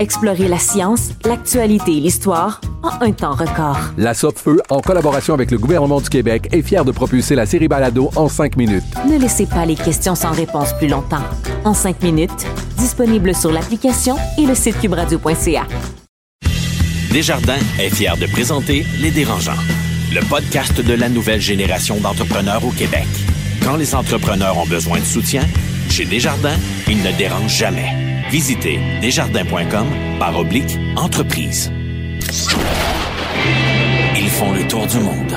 Explorez la science, l'actualité et l'histoire en un temps record. La Feu, en collaboration avec le gouvernement du Québec, est fière de propulser la série Balado en 5 minutes. Ne laissez pas les questions sans réponse plus longtemps. En 5 minutes, disponible sur l'application et le site cubradio.ca. Desjardins est fier de présenter Les Dérangeants, le podcast de la nouvelle génération d'entrepreneurs au Québec. Quand les entrepreneurs ont besoin de soutien, chez Desjardins, ils ne dérangent jamais. Visitez desjardins.com par oblique entreprise. Ils font le tour du monde.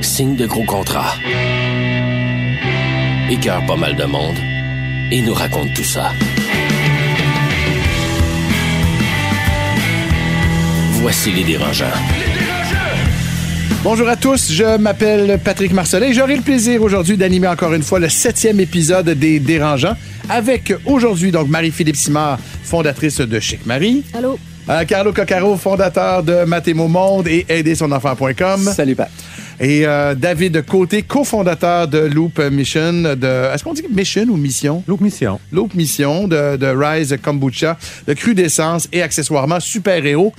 Signent de gros contrats. Écœurent pas mal de monde. Et nous racontent tout ça. Voici les dérangeants. Bonjour à tous, je m'appelle Patrick Marcelin et j'aurai le plaisir aujourd'hui d'animer encore une fois le septième épisode des Dérangeants avec aujourd'hui donc Marie-Philippe Simard, fondatrice de Chic Marie. Allô? Euh, Carlo Coccaro, fondateur de Mathémo Monde et aidersonenfant.com. Salut Pat. Et euh, David Côté, cofondateur de Loop Mission, de est-ce qu'on dit Mission ou Mission? Loop Mission. Loop Mission de, de Rise Kombucha, de cru d'essence et accessoirement super-héros.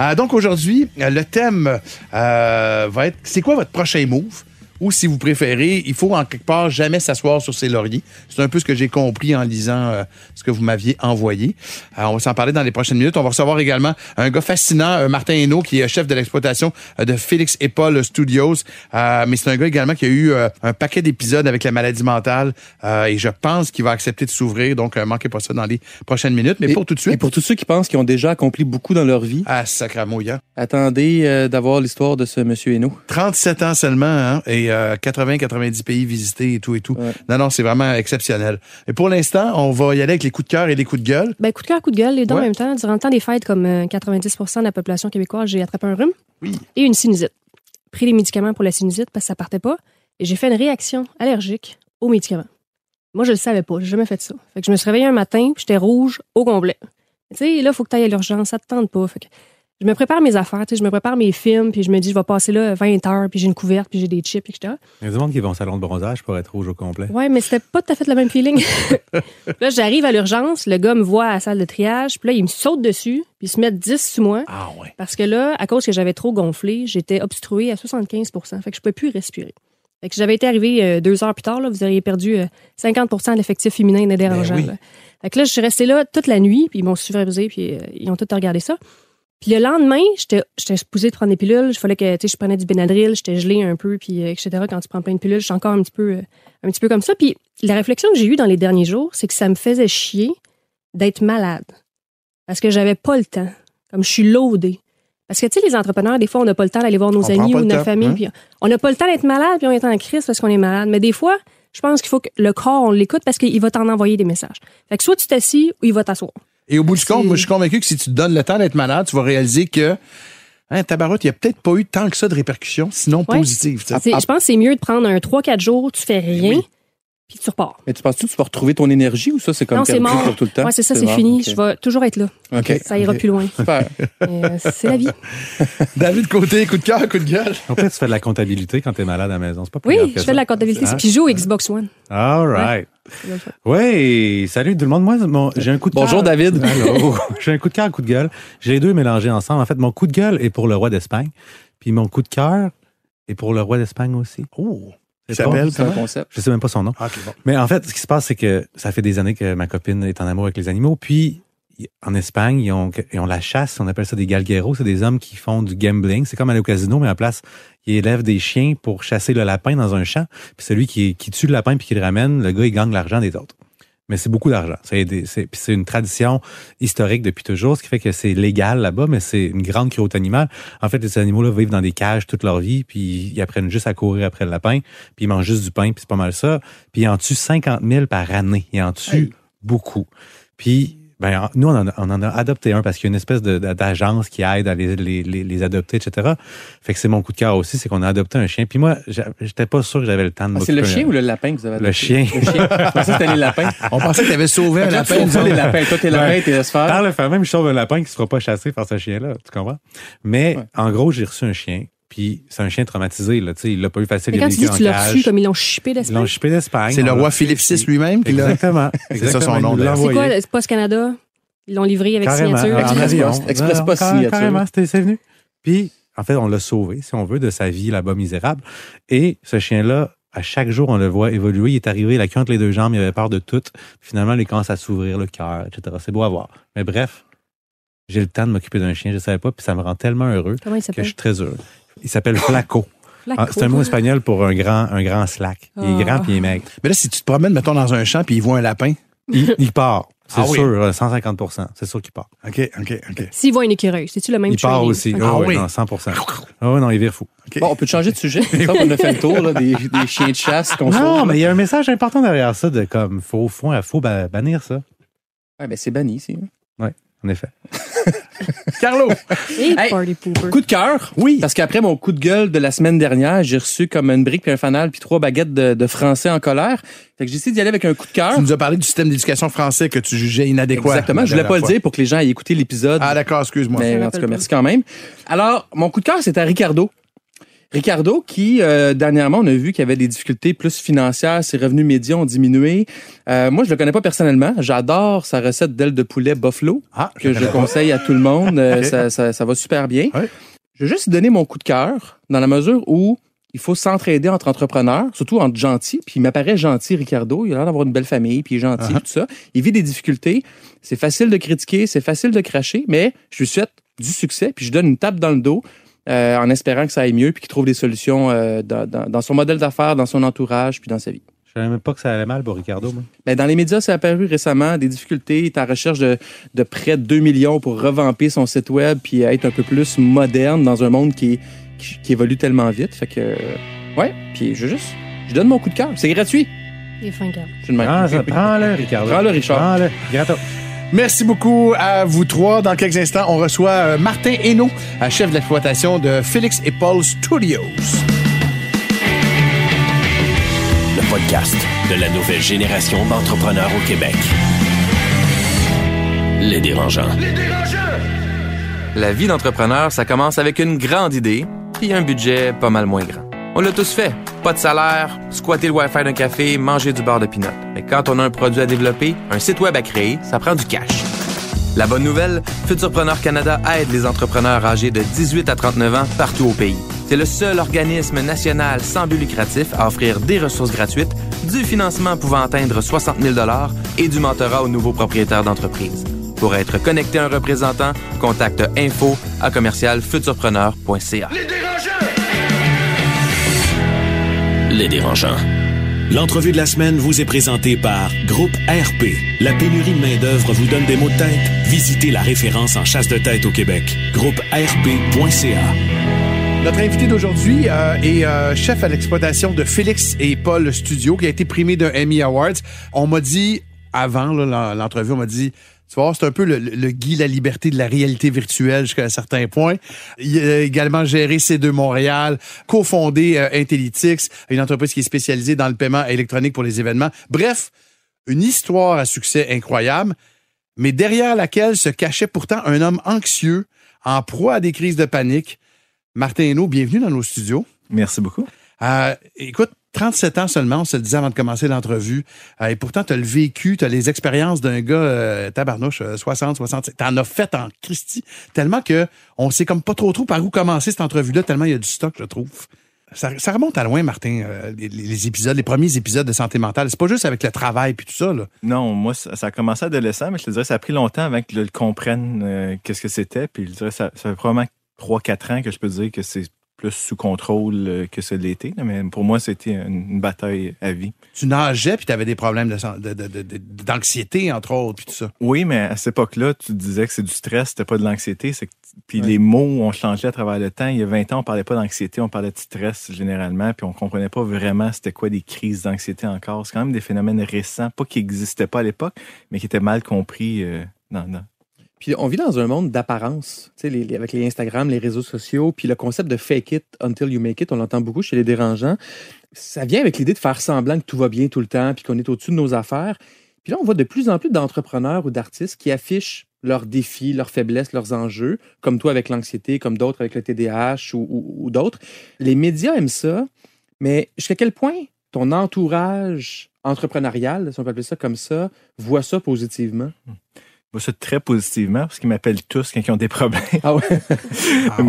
Euh, donc aujourd'hui, le thème euh, va être c'est quoi votre prochain move? Ou si vous préférez, il faut en quelque part jamais s'asseoir sur ses lauriers. C'est un peu ce que j'ai compris en lisant euh, ce que vous m'aviez envoyé. Alors, on va s'en parler dans les prochaines minutes. On va recevoir également un gars fascinant, euh, Martin Hainaut, qui est chef de l'exploitation euh, de Félix et Paul Studios. mais c'est un gars également qui a eu un paquet d'épisodes avec la maladie mentale et je pense qu'il va accepter de s'ouvrir. Donc, manquez pas ça dans les prochaines minutes. Mais pour tout de suite... Et pour tous ceux qui pensent qu'ils ont déjà accompli beaucoup dans leur vie... Ah, sacramouillant. Attendez d'avoir l'histoire de ce monsieur Hainaut. 37 ans seulement, hein, et 80-90 euh, pays visités et tout et tout. Non, non, c'est vraiment exceptionnel. Et pour l'instant, on va y aller avec les coups de cœur et les coups de gueule. Ben, coup de cœur, coup de gueule, les deux en même temps. Durant le temps des fêtes, comme 90% euh, de la population québécoise, j'ai attrapé un rhume et une sinusite. Pris les médicaments pour la sinusite parce que ça partait pas. Et j'ai fait une réaction allergique aux médicaments. Moi, je le savais pas. J'ai jamais fait ça. Fait que je me suis réveillée un matin, j'étais rouge au complet. Tu sais, là, il faut que tu ailles à l'urgence, ça te tente pas. Fait que je me prépare mes affaires, tu sais, je me prépare mes films, puis je me dis, je vais passer là 20 heures, puis j'ai une couverte, puis j'ai des chips, etc. Il y a des gens qui vont au salon de bronzage pour être rouge au complet. Ouais, mais c'était pas tout à fait le même feeling. là, j'arrive à l'urgence, le gars me voit à la salle de triage, puis là, il me saute dessus, puis il se met 10 sous moi. Ah ouais. Parce que là, à cause que j'avais trop gonflé, j'étais obstruée à 75% fait que je pouvais plus respirer. Fait que j'avais été arrivé euh, deux heures plus tard, là, vous auriez perdu 50% euh, de l'effectif féminin des dérangeants. Ben fait que là, je suis restée là toute la nuit, puis ils m'ont supervisé, puis euh, ils ont tout regardé ça. Puis le lendemain, j'étais j'étais supposée de prendre des pilules. Il fallait que tu sais, je prenais du Benadryl, j'étais gelée un peu, puis euh, etc. Quand tu prends plein de pilules, je suis encore un petit peu, euh, un petit peu comme ça. Puis la réflexion que j'ai eue dans les derniers jours, c'est que ça me faisait chier d'être malade. Parce que j'avais pas le temps. Comme je suis loadée. Parce que, tu sais, les entrepreneurs, des fois, on n'a pas le temps d'aller voir nos amis ou notre famille. Hein? Puis on n'a pas le temps d'être malade, puis on est en crise parce qu'on est malade. Mais des fois, je pense qu'il faut que le corps, on l'écoute parce qu'il va t'en envoyer des messages. Fait que soit tu t'assis ou il va t'asseoir. Et au bout du compte, moi, je suis convaincu que si tu te donnes le temps d'être malade, tu vas réaliser que Hein, tabaroute, il n'y a peut-être pas eu tant que ça de répercussions, sinon positives. Je pense que c'est mieux de prendre un 3-4 jours, tu fais rien, puis tu repars. Mais tu penses-tu que tu vas retrouver ton énergie ou ça, c'est comme perdu pour tout le temps? Oui, c'est ça, c'est fini. Je vais toujours être là. Ça ira plus loin. Euh, c'est la vie. David Côté, coup de cœur, coup de gueule. En fait, tu fais de la comptabilité quand tu es malade à la maison. C'est pas Oui, je fais de la comptabilité. Hein? Puis je joue Xbox One. All right. Oui, salut tout le monde. Moi, j'ai un coup de Bonjour David. j'ai un coup de cœur, un coup de gueule. J'ai les deux mélangés ensemble. En fait, mon coup de gueule est pour le roi d'Espagne, puis mon coup de cœur est pour le roi d'Espagne aussi. Oh. Il s'appelle un concept? Je sais même pas son nom. Ah, Mais en fait, ce qui se passe, c'est que ça fait des années que ma copine est en amour avec les animaux. Puis, en Espagne, ils ont, ils ont la chasse, on appelle ça des galgueros, c'est des hommes qui font du gambling. C'est comme aller au casino, mais en place, ils élèvent des chiens pour chasser le lapin dans un champ. Puis celui qui, qui tue le lapin puis qui le ramène, le gars, il gagne l'argent des autres. Mais c'est beaucoup d'argent. C'est c'est une tradition historique depuis toujours, ce qui fait que c'est légal là-bas, mais c'est une grande cruauté animale. En fait, ces animaux-là vivent dans des cages toute leur vie, puis ils apprennent juste à courir après le lapin, puis ils mangent juste du pain, puis c'est pas mal ça. Puis ils en tuent 50 000 par année. Ils en tuent beaucoup. Puis ben, en- nous, on en, a, on en a adopté un parce qu'il y a une espèce d'agence qui aide à les, les, les, les adopter, etc. Fait que c'est mon coup de cœur aussi, c'est qu'on a adopté un chien. Puis moi, j'étais pas sûr que j'avais le temps de Ah, c'est le chien ou le lapin que vous avez Le adopté? chien. Le chien. Je pensais que c'était les lapins. On pensait que tu avais sauvé un tu lapin. ça, les lapins. Toi, t'es lapin, t'es faire. Par le fait même, je sauve un lapin qui se fera pas chasser par ce chien-là. Tu comprends? Mais, en gros, j'ai reçu un chien. Puis, c'est un chien traumatisé, là. Tu sais, il l'a pas eu facile. Mais il quand tu dis tu l'as reçu, comme ils l'ont chippé Ils l'ont d'Espagne. chippé d'Espagne. C'est le roi l'a- Philippe VI lui-même qui l'a. Exactement. C'est ça son nom, d'ailleurs. C'est quoi, c'est Post Canada? Ils l'ont livré avec Carrément, signature. Express. Post. Express signature. Carrément, c'était- c'est venu. Puis, en fait, on l'a sauvé, si on veut, de sa vie là-bas misérable. Et ce chien-là, à chaque jour, on le voit évoluer. Il est arrivé, il a queue entre les deux jambes, il avait peur de tout. Finalement, il commence à s'ouvrir le cœur, etc. C'est beau à voir. Mais bref, j'ai le temps de m'occuper d'un chien, je savais pas, puis ça me rend tellement heureux Comment il que je s'appelle? suis très heureux. Il s'appelle Flaco. Flaco. Ah, C'est un mot espagnol pour un grand, un grand slack. Il est Ah. grand puis il est maigre. Mais là, si tu te promènes, mettons, dans un champ puis il voit un lapin. Il, il part. C'est Ah oui. sûr, euh, 150% C'est sûr qu'il part. OK, OK, OK. S'il voit une écureuil, c'est-tu le même Il part aussi. Ok. Ah Ah oui, non, 100 Ah oui, non, il vire fou. Bon, on peut te changer de sujet. Ça, on a fait le tour là, des, des chiens de chasse qu'on Non, sauve. mais il y a un message important derrière ça de comme, faut, faut, faut ba- bannir ça. Ouais, ben, c'est banni ici. En effet. Carlo! Hey, party pooper. Coup de cœur? Oui. Parce qu'après mon coup de gueule de la semaine dernière, j'ai reçu comme une brique puis un fanal puis trois baguettes de, de français en colère. Fait que j'ai essayé d'y aller avec un coup de cœur. Tu nous as parlé du système d'éducation français que tu jugeais inadéquat. Exactement. Je voulais pas dernière le fois. dire pour que les gens aient écouté l'épisode. Ah, d'accord, excuse-moi. Mais en tout cas, merci quand même. Alors, mon coup de cœur, c'est à Ricardo. Ricardo, qui euh, dernièrement, on a vu qu'il avait des difficultés plus financières, ses revenus médias ont diminué. Euh, moi, je le connais pas personnellement. J'adore sa recette d'aile de poulet Buffalo, Ah, que je conseille à tout le monde. Euh, ça, ça, ça va super bien. Je vais juste donner mon coup de cœur dans la mesure où il faut s'entraider entre entrepreneurs, surtout entre gentils. Puis il m'apparaît gentil, Ricardo. Il a l'air d'avoir une belle famille, puis il est gentil, Uh-huh. tout ça. Il vit des difficultés. C'est facile de critiquer, c'est facile de cracher, mais je lui souhaite du succès, puis je donne une tape dans le dos euh, en espérant que ça aille mieux, puis qu'il trouve des solutions euh, dans, dans- dans son modèle d'affaires, dans son entourage, puis dans sa vie. Je savais même pas que ça allait mal pour Ricardo, moi. Ben, dans les médias, c'est apparu récemment des difficultés. Il est en recherche de, de près de 2 millions pour revamper son site web puis être un peu plus moderne dans un monde qui, qui, qui évolue tellement vite. Fait que, euh, ouais, puis je juste, je donne mon coup de cœur. C'est gratuit. Il est fin, mets. Ah, ça, prends-le, Ricardo. Prends-le, Richard. Prends-le. Gratos. Merci beaucoup à vous trois. Dans quelques instants, on reçoit euh, Martin Hainaut, euh, chef d'exploitation de Félix et Paul Studios. Le podcast de la nouvelle génération d'entrepreneurs au Québec. Les dérangeants. La vie d'entrepreneur, ça commence avec une grande idée puis un budget pas mal moins grand. On l'a tous fait. Pas de salaire, squatter le Wi-Fi d'un café, manger du beurre de pinot. Mais quand on a un produit à développer, un site web à créer, ça prend du cash. La bonne nouvelle, Futurpreneur Canada aide les entrepreneurs âgés de 18 à 39 ans partout au pays. C'est le seul organisme national sans but lucratif à offrir des ressources gratuites, du financement pouvant atteindre 60 000 et du mentorat aux nouveaux propriétaires d'entreprise. Pour être connecté à un représentant, contacte info à commercialfuturpreneur.ca. Les dérangeants. L'entrevue de la semaine vous est présentée par Groupe RP. La pénurie de main-d'œuvre vous donne des maux de tête? Visitez la référence en chasse de tête au Québec. Groupe RP.ca. Notre invité d'aujourd'hui euh, est euh, chef à l'exploitation de Félix et Paul Studio, qui a été primé d'un Emmy Awards. On m'a dit, avant l'entrevue, on m'a dit, tu vas voir, c'est un peu le, le Guy La Liberté de la réalité virtuelle jusqu'à un certain point. Il a également géré C2 Montréal, cofondé euh, une entreprise qui est spécialisée dans le paiement électronique pour les événements. Bref, une histoire à succès incroyable, mais derrière laquelle se cachait pourtant un homme anxieux, en proie à des crises de panique. Martin Hainaut, bienvenue dans nos studios. Merci beaucoup. Euh, écoute, 37 ans seulement, on se disait avant de commencer l'entrevue. Euh, et pourtant, tu as le vécu, tu as les expériences d'un gars, euh, tabarnouche, euh, 60, 65. Tu en as fait en Christie. Tellement que on sait comme pas trop trop par où commencer cette entrevue-là, tellement il y a du stock, je trouve. Ça, remonte à loin, Martin, euh, les, épisodes, les premiers épisodes de santé mentale. C'est pas juste avec le travail puis tout ça, là. Non, moi, ça, a commencé adolescent, mais je te dirais, ça a pris longtemps avant que je comprenne euh, qu'est-ce que c'était. Puis je dirais, ça, ça fait probablement 3-4 ans que je peux dire que c'est plus sous contrôle euh, que ce l'était. là, Mais pour moi, c'était une, bataille à vie. Tu nageais puis tu avais des problèmes de- de- de- d'anxiété, entre autres, puis tout ça. Oui, mais à cette époque-là, tu disais que c'est du stress, c'était pas de l'anxiété. c'est Puis les mots ont changé à travers le temps. Il y a 20 ans, on parlait pas d'anxiété, on parlait de stress généralement, puis on comprenait pas vraiment c'était quoi des crises d'anxiété encore. C'est quand même des phénomènes récents, pas qui n'existaient pas à l'époque, mais qui étaient mal compris euh, dans, dans- Puis on vit dans un monde d'apparence, les- avec les Instagram, les réseaux sociaux, puis le concept de fake it until you make it, on l'entend beaucoup chez les dérangeants. Ça vient avec l'idée de faire semblant que tout va bien tout le temps, puis qu'on est au-dessus de nos affaires. Puis là, on voit de plus en plus d'entrepreneurs ou d'artistes qui affichent leurs défis, leurs faiblesses, leurs enjeux, comme toi avec l'anxiété, comme d'autres avec le TDAH ou, d'autres. Les médias aiment ça, mais jusqu'à quel point ton entourage entrepreneurial, si on peut appeler ça comme ça, voit ça positivement? Je vois ça très positivement parce qu'ils m'appellent tous quand ils ont des problèmes. Ah ouais?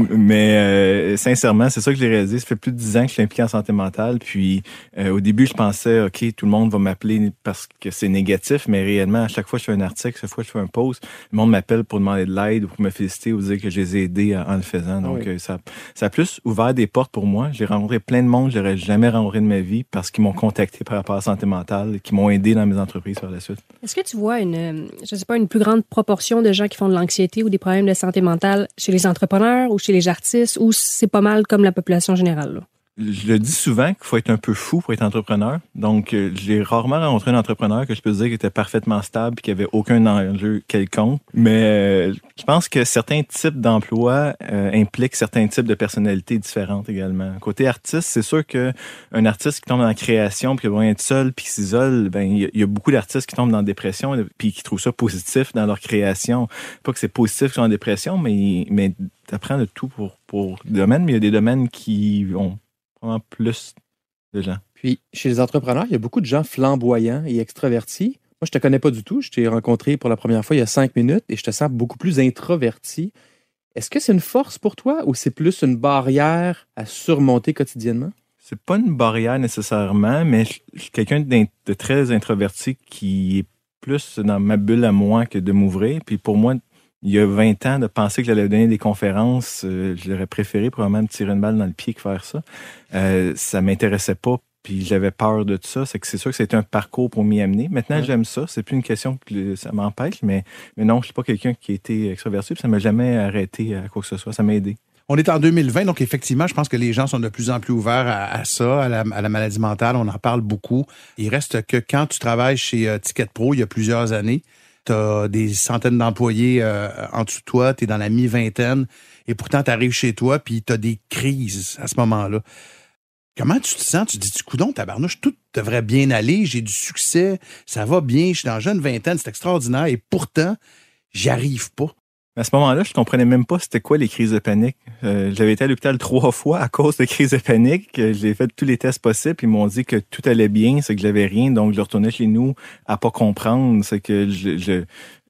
Mais euh, sincèrement, c'est ça que j'ai réalisé. Ça fait plus de dix ans que je suis impliqué en santé mentale. Puis euh, au début, je pensais, OK, tout le monde va m'appeler parce que c'est négatif, mais réellement, à chaque fois que je fais un article, chaque fois que je fais un post, le monde m'appelle pour demander de l'aide ou pour me féliciter ou dire que je les ai aidés en, en le faisant. Donc, oui. euh, ça, ça a plus ouvert des portes pour moi. J'ai rencontré plein de monde que j'aurais jamais rencontré de ma vie parce qu'ils m'ont contacté par rapport à la santé mentale, qui m'ont aidé dans mes entreprises par la suite. Est-ce que tu vois une, je sais pas, une plus grande proportion de gens qui font de l'anxiété ou des problèmes de santé mentale chez les entrepreneurs ou chez les artistes ou c'est pas mal comme la population générale? Je le dis souvent qu'il faut être un peu fou pour être entrepreneur. Donc, euh, j'ai rarement rencontré un entrepreneur que je peux dire qui était parfaitement stable et qui avait aucun enjeu quelconque. Mais euh, je pense que certains types d'emplois euh, impliquent certains types de personnalités différentes également. Côté artiste, c'est sûr que un artiste qui tombe dans la création puis qui va être seul puis s'isole, ben il y a- beaucoup d'artistes qui tombent dans la dépression puis qui trouvent ça positif dans leur création. Pas que c'est positif qu'ils sont en dépression, mais mais t'apprends de tout pour pour domaine, mais il y a des domaines qui ont plus de gens. Puis, chez les entrepreneurs, il y a beaucoup de gens flamboyants et extravertis. Moi, je te connais pas du tout. Je t'ai rencontré pour la première fois il y a cinq minutes et je te sens beaucoup plus introverti. Est-ce que c'est une force pour toi ou c'est plus une barrière à surmonter quotidiennement? C'est pas une barrière nécessairement, mais je suis quelqu'un de très introverti qui est plus dans ma bulle à moi que de m'ouvrir. Puis pour moi, il y a 20 ans, de penser que j'allais donner des conférences, euh, j'aurais préféré probablement me tirer une balle dans le pied que faire ça. Euh, ça m'intéressait pas, puis j'avais peur de tout ça. C'est que c'est sûr que c'était un parcours pour m'y amener. Maintenant, Ouais. j'aime ça. C'est plus une question que ça m'empêche, mais, mais non, je suis pas quelqu'un qui a été extraverti, puis ça m'a jamais arrêté à quoi que ce soit. Ça m'a aidé. On est en 2020, donc effectivement, je pense que les gens sont de plus en plus ouverts à, à ça, à la, à la maladie mentale. On en parle beaucoup. Il reste que quand tu travailles chez euh, Ticket Pro il y a plusieurs années, tu as des centaines d'employés euh, en dessous de toi, tu es dans la mi-vingtaine, et pourtant tu arrives chez toi, puis tu as des crises à ce moment-là. Comment tu te sens? Tu te dis, coudon, tabarnouche, tout devrait bien aller, j'ai du succès, ça va bien, je suis dans la jeune vingtaine, c'est extraordinaire, et pourtant, j'y arrive pas. À ce moment-là, je comprenais même pas c'était quoi les crises de panique. Euh, J'avais été à l'hôpital trois fois à cause de crises de panique. Euh, J'ai fait tous les tests possibles. Ils m'ont dit que tout allait bien, c'est que j'avais rien. Donc, je retournais chez nous à pas comprendre. C'est que je, je-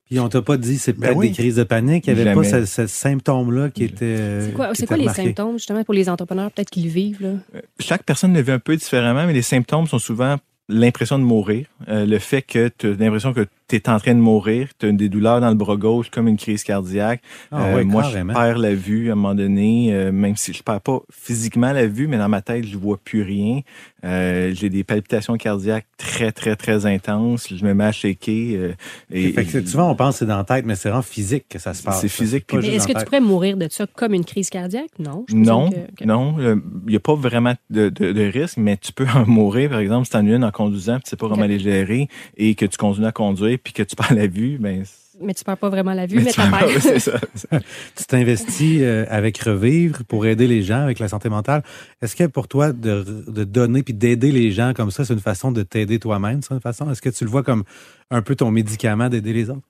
Puis on t'a pas dit c'est Ben peut-être oui. des crises de panique. Il n'y avait pas ce, ce symptôme-là qui était. euh, C'est quoi, c'est quoi les symptômes, justement, pour les entrepreneurs, peut-être qu'ils le vivent? Là? chaque personne le vit un peu différemment, mais les symptômes sont souvent l'impression de mourir, euh, le fait que tu as l'impression que tu es en train de mourir, tu as des douleurs dans le bras gauche comme une crise cardiaque. Ah Euh, moi, carrément. je perds la vue à un moment donné, euh, même si je perds pas physiquement la vue, mais dans ma tête, je vois plus rien. Euh, J'ai des palpitations cardiaques très, très, très intenses. Je me mets à shaker. euh, et, Fait que souvent, on pense que c'est dans la tête, mais c'est vraiment physique que ça se passe. C'est physique, Mais est-ce que tu pourrais mourir de ça comme une crise cardiaque? Non. je Non, que- que- non, il n'y a pas vraiment de, de, de risque, mais tu peux en mourir, par exemple, si tu en as une en conduisant, puis tu sais pas comment les gérer, et que tu continues à conduire, puis que tu perds la vue, ben, Mais tu perds pas vraiment la vue, Mais mais, tu t'as perds- peur. c'est ça. tu t'investis euh, avec Revivre pour aider les gens avec la santé mentale. Est-ce que pour toi, de, de donner puis d'aider les gens comme ça, c'est une façon de t'aider toi-même, c'est une façon? Est-ce que tu le vois comme un peu ton médicament d'aider les autres?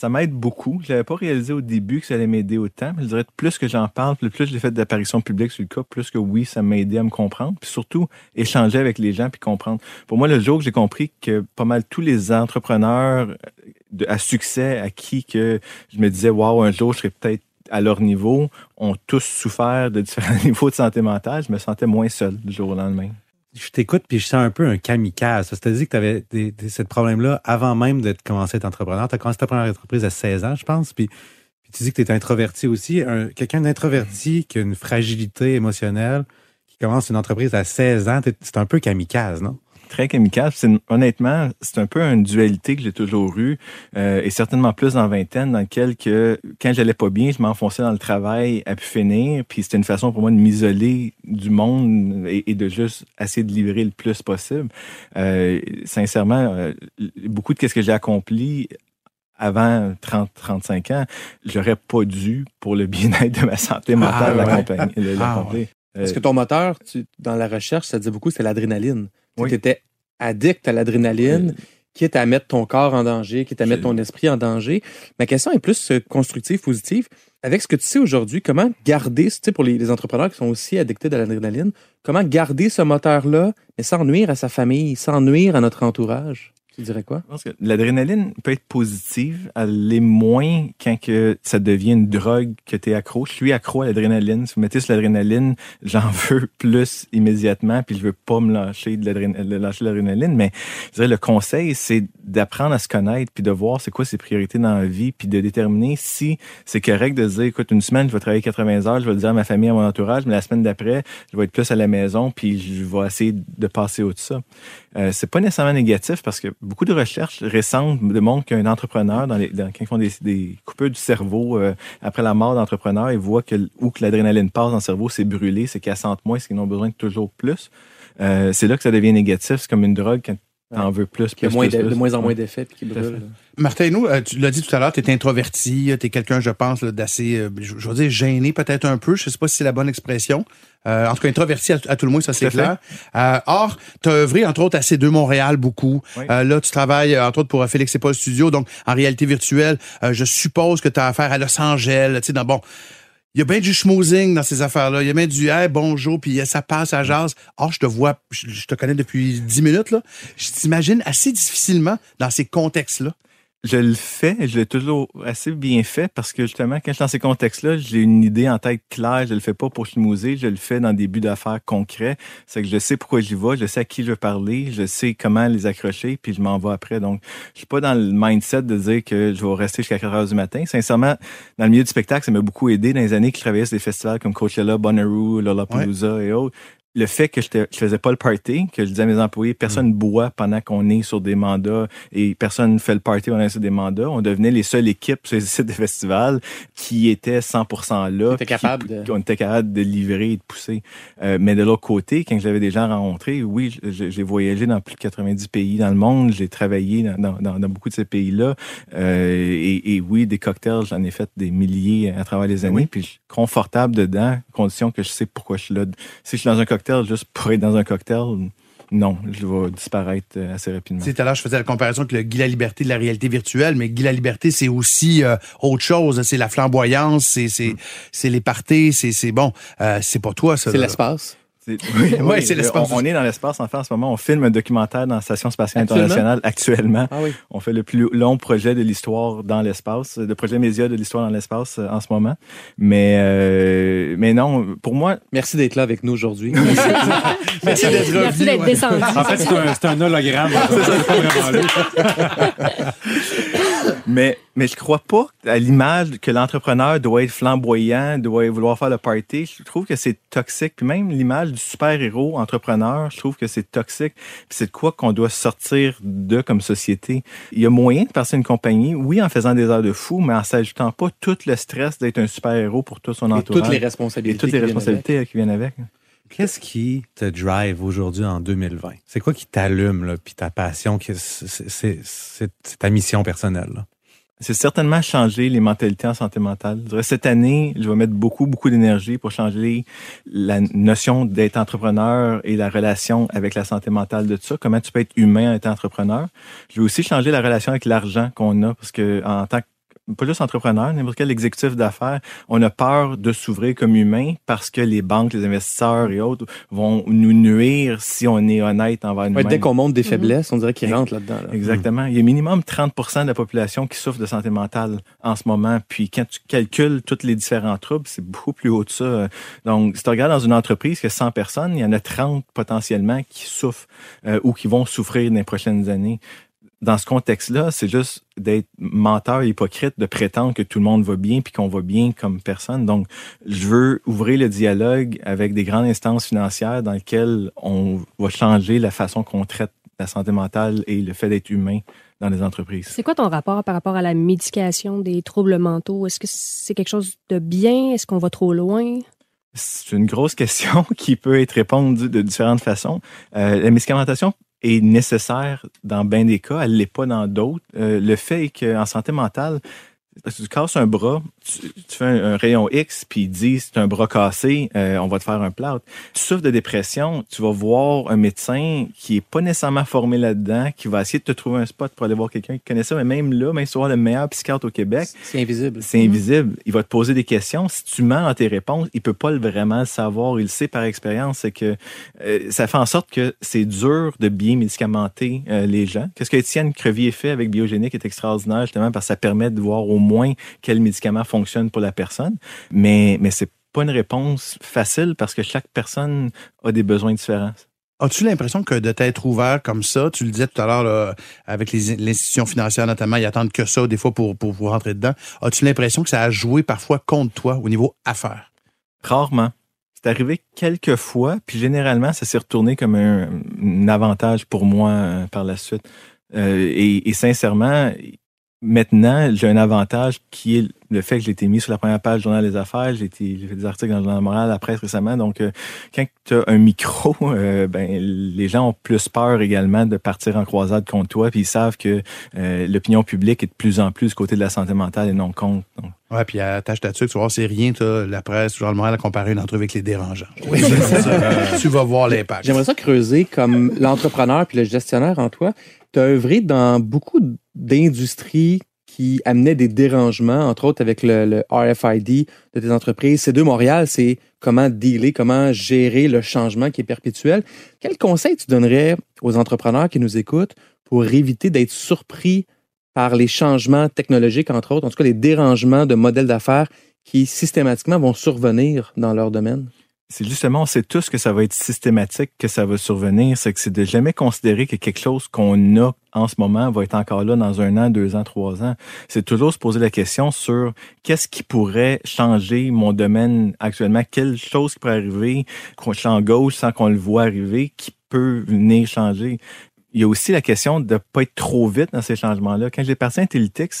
Ça m'aide beaucoup. Je l'avais pas réalisé au début que ça allait m'aider autant, mais je dirais que plus que j'en parle, plus plus j'ai fait d'apparitions publiques sur le cas, plus que oui, ça m'a aidé à me comprendre, puis surtout échanger avec les gens puis comprendre. Pour moi, le jour que j'ai compris que pas mal tous les entrepreneurs de- à succès à qui que je me disais waouh un jour je serais peut-être à leur niveau, ont tous souffert de différents niveaux de santé mentale, je me sentais moins seul du jour au lendemain. Je t'écoute puis je sens un peu un kamikaze. C'est-à-dire que tu avais des, ce problème-là avant même de commencer à être entrepreneur. Tu as commencé ta première entreprise à 16 ans, je pense. Puis, puis tu dis que tu es introverti aussi. Un- Quelqu'un d'introverti qui a une fragilité émotionnelle, qui commence une entreprise à 16 ans, c'est un peu kamikaze, non? Très kamikaze. C'est honnêtement, c'est un peu une dualité que j'ai toujours eue, euh, et certainement plus dans la vingtaine, dans lequel que quand j'allais pas bien, je m'enfonçais dans le travail à pu finir, puis c'était une façon pour moi de m'isoler du monde et, et de juste essayer de livrer le plus possible. Euh, sincèrement, euh, beaucoup de ce que j'ai accompli avant 30-35 ans, j'aurais pas dû pour le bien-être de ma santé mentale Ah, ouais. l'accompagner. le- Ah, que ton moteur, tu- dans la recherche, ça disait beaucoup, c'est l'adrénaline. Oui. Tu étais addict à l'adrénaline, quitte à mettre ton corps en danger, quitte à mettre ton esprit en danger. Ma question est plus euh, constructive, positive. Avec ce que tu sais aujourd'hui, comment garder, tu sais, pour les, les entrepreneurs qui sont aussi addictés à l'adrénaline, comment garder ce moteur-là, mais sans nuire à sa famille, sans nuire à notre entourage? Tu dirais quoi? L'adrénaline peut être positive, elle l'est moins quand que ça devient une drogue que tu es accro. Je suis accro à l'adrénaline. Si vous mettez sur l'adrénaline, j'en veux plus immédiatement, puis je veux pas me lâcher de l'adrénaline. Mais je dirais le conseil, c'est d'apprendre à se connaître, puis de voir c'est quoi ses priorités dans la vie, puis de déterminer si c'est correct de dire, écoute, une semaine, je vais travailler 80 heures, je vais le dire à ma famille, à mon entourage, mais la semaine d'après, je vais être plus à la maison, puis je vais essayer de passer au de ça. Euh, c'est pas nécessairement négatif parce que beaucoup de recherches récentes démontrent qu'un entrepreneur, dans les, quand ils font des, des coupures du cerveau euh, après la mort d'entrepreneur, ils voient que où que l'adrénaline passe dans le cerveau, c'est brûlé, c'est qu'ils sentent moins, c'est qu'ils ont besoin de toujours plus. Euh, c'est là que ça devient négatif. C'est comme une drogue t'en veux plus, moins plus, de, plus. de moins en moins Ouais. d'effets puis qui Tout à brûle. fait. Martin, nous, euh, tu l'as dit tout à l'heure, tu es introverti, tu es quelqu'un, je pense, d'assez, euh, je, je veux dire, gêné peut-être un peu, je sais pas si c'est la bonne expression. Euh, en tout cas, introverti à, à tout le moins, ça c'est clair. Euh, or, tu as œuvré, entre autres, à C2 Montréal beaucoup. Oui. Euh, là, tu travailles, euh, entre autres, pour euh, Félix et Paul Studio, donc en réalité virtuelle. Euh, je suppose que tu as affaire à Los Angeles, tu sais, dans, bon... Il y a bien du schmoozing dans ces affaires-là. Il y a bien du hey, bonjour, puis euh, ça passe à jase. Or, je te vois, je, je te connais depuis 10 minutes, là. Je t'imagine assez difficilement dans ces contextes-là. Je le fais, je l'ai toujours assez bien fait parce que justement, quand je suis dans ces contextes-là, j'ai une idée en tête claire, je le fais pas pour schmouser, je le fais dans des buts d'affaires concrets. C'est que je sais pourquoi j'y vais, je sais à qui je veux parler, je sais comment les accrocher, puis je m'en vais après. Donc, je suis pas dans le mindset de dire que je vais rester jusqu'à 4 heures du matin. Sincèrement, dans le milieu du spectacle, ça m'a beaucoup aidé dans les années que je travaillais sur des festivals comme Coachella, Bonnaroo, Lollapalooza et autres le fait que je, je faisais pas le party, que je disais à mes employés, personne boit pendant qu'on est sur des mandats et personne fait le party, on est sur des mandats, on devenait les seules équipes sur les sites de festivals qui étaient 100% là. Capables qui- de- qu'on était capable de livrer et de pousser. Euh, mais de l'autre côté, quand j'avais des gens rencontrés, oui, j'ai voyagé dans plus de 90 pays dans le monde, j'ai travaillé dans, dans- dans- dans beaucoup de ces pays-là. Euh, et, et oui, des cocktails, j'en ai fait des milliers à travers les années, puis je suis confortable dedans, condition que je sais pourquoi je suis là. Si je suis dans un cocktail juste pour être dans un cocktail, non, je vais disparaître euh, assez rapidement. Tu sais, tout à l'heure, je faisais la comparaison avec le Guy la Liberté de la réalité virtuelle, mais Guy la Liberté, c'est aussi euh, autre chose. C'est la flamboyance, c'est c'est c'est les parties, c'est c'est bon. Euh, c'est pas toi, ça. C'est l'espace. Oui, c'est l'espace. On, on est dans l'espace. En fait, en ce moment, on filme un documentaire dans la Station spatiale internationale actuellement. Ah oui. On fait le plus long projet de l'histoire dans l'espace, le projet média de l'histoire dans l'espace euh, en ce moment. Mais, euh, mais non, pour moi, Merci d'être là avec nous aujourd'hui. Merci d'être Merci d'être descendu. En fait, c'est un, c'est un hologramme. C'est pas vraiment lui. Mais, mais je crois pas à l'image que l'entrepreneur doit être flamboyant, doit vouloir faire le party. Je trouve que c'est toxique. Puis même l'image du super-héros entrepreneur, je trouve que c'est toxique. Puis c'est de quoi qu'on doit sortir de comme société. Il y a moyen de passer une compagnie, oui, en faisant des heures de fou, mais en s'ajoutant pas tout le stress d'être un super-héros pour tout son Et entourage. toutes les Et responsabilités. toutes les qui viennent responsabilités qui viennent avec. Qu'est-ce qui te drive aujourd'hui en 2020? C'est quoi qui t'allume, puis ta passion, c'est- ta mission personnelle? C'est certainement changer les mentalités en santé mentale. Cette année, je vais mettre beaucoup, beaucoup d'énergie pour changer la notion d'être entrepreneur et la relation avec la santé mentale de tout ça. Comment tu peux être humain en étant entrepreneur? Je vais aussi changer la relation avec l'argent qu'on a parce que en tant que pas juste entrepreneur, n'importe quel exécutif d'affaires, on a peur de s'ouvrir comme humain parce que les banques, les investisseurs et autres vont nous nuire si on est honnête envers nous-mêmes. dès qu'on montre des faiblesses, on dirait qu'ils rentrent là-dedans. là. Exactement. Il y a minimum 30% de la population qui souffre de santé mentale en ce moment. Puis quand tu calcules tous les différents troubles, c'est beaucoup plus haut de ça. Donc, si tu regardes dans une entreprise qui a 100 personnes, il y en a 30 potentiellement qui souffrent euh, ou qui vont souffrir dans les prochaines années. Dans ce contexte-là, c'est juste d'être menteur hypocrite de prétendre que tout le monde va bien puis qu'on va bien comme personne. Donc, je veux ouvrir le dialogue avec des grandes instances financières dans lesquelles on va changer la façon qu'on traite la santé mentale et le fait d'être humain dans les entreprises. C'est quoi ton rapport par rapport à la médication des troubles mentaux? Est-ce que c'est quelque chose de bien? Est-ce qu'on va trop loin? C'est une grosse question qui peut être répondue de différentes façons. Euh, la médicamentation est nécessaire dans bien des cas, elle l'est pas dans d'autres. Euh, le fait est qu'en santé mentale, si tu casses un bras, tu, tu fais un, un rayon X, puis il dit c'est un bras cassé, euh, on va te faire un plâtre. Tu souffres de dépression, tu vas voir un médecin qui est pas nécessairement formé là-dedans, qui va essayer de te trouver un spot pour aller voir quelqu'un qui connaît ça, mais même là, même si tu le meilleur psychiatre au Québec, C'est invisible. c'est invisible. Il va te poser des questions. Si tu mens dans tes réponses, il peut pas le vraiment le savoir. Il le sait par expérience. C'est que euh, ça fait en sorte que c'est dur de bien médicamenter euh, les gens. Qu'est-ce que Étienne Crevier fait avec Biogénique est extraordinaire justement parce que ça permet de voir au moins quel médicament fonctionne pour la personne. Mais mais c'est pas une réponse facile parce que chaque personne a des besoins différents. As-tu l'impression que de t'être ouvert comme ça, tu le disais tout à l'heure, avec les l'institution financière notamment, ils attendent que ça des fois pour, pour vous rentrer dedans. As-tu l'impression que ça a joué parfois contre toi au niveau affaires? Rarement. C'est arrivé quelques fois, puis généralement, ça s'est retourné comme un, un avantage pour moi euh, par la suite. Euh, et, et sincèrement, maintenant, j'ai un avantage qui est le fait que j'ai été mis sur la première page du Journal des Affaires. J'ai été- j'ai fait des articles dans le Journal de Montréal, la presse récemment. Donc, euh, quand tu as un micro, euh, ben, les gens ont plus peur également de partir en croisade contre toi, puis ils savent que euh, l'opinion publique est de plus en plus du côté de la santé mentale et non contre. Donc, Ouais, puis attache ta tu vas voir, c'est rien, t'as la presse, le Montréal, à comparer une entrevue avec les dérangeants. Oui, c'est ça. tu vas voir l'impact. J'aimerais ça creuser comme l'entrepreneur puis le gestionnaire en toi. Tu as œuvré dans beaucoup d'industries qui amenaient des dérangements, entre autres avec le, le RFID de tes entreprises. C2 Montréal, c'est comment dealer, comment gérer le changement qui est perpétuel. Quel conseil tu donnerais aux entrepreneurs qui nous écoutent pour éviter d'être surpris par les changements technologiques, entre autres, en tout cas les dérangements de modèles d'affaires qui systématiquement vont survenir dans leur domaine? C'est justement, on sait tous que ça va être systématique, que ça va survenir. C'est que c'est de jamais considérer que quelque chose qu'on a en ce moment va être encore là dans un an, deux ans, trois ans. C'est toujours se poser la question sur qu'est-ce qui pourrait changer mon domaine actuellement, quelle chose qui pourrait arriver, qu'on change gauche sans qu'on le voit arriver, qui peut venir changer. Il y a aussi la question de pas être trop vite dans ces changements-là. Quand j'ai parti à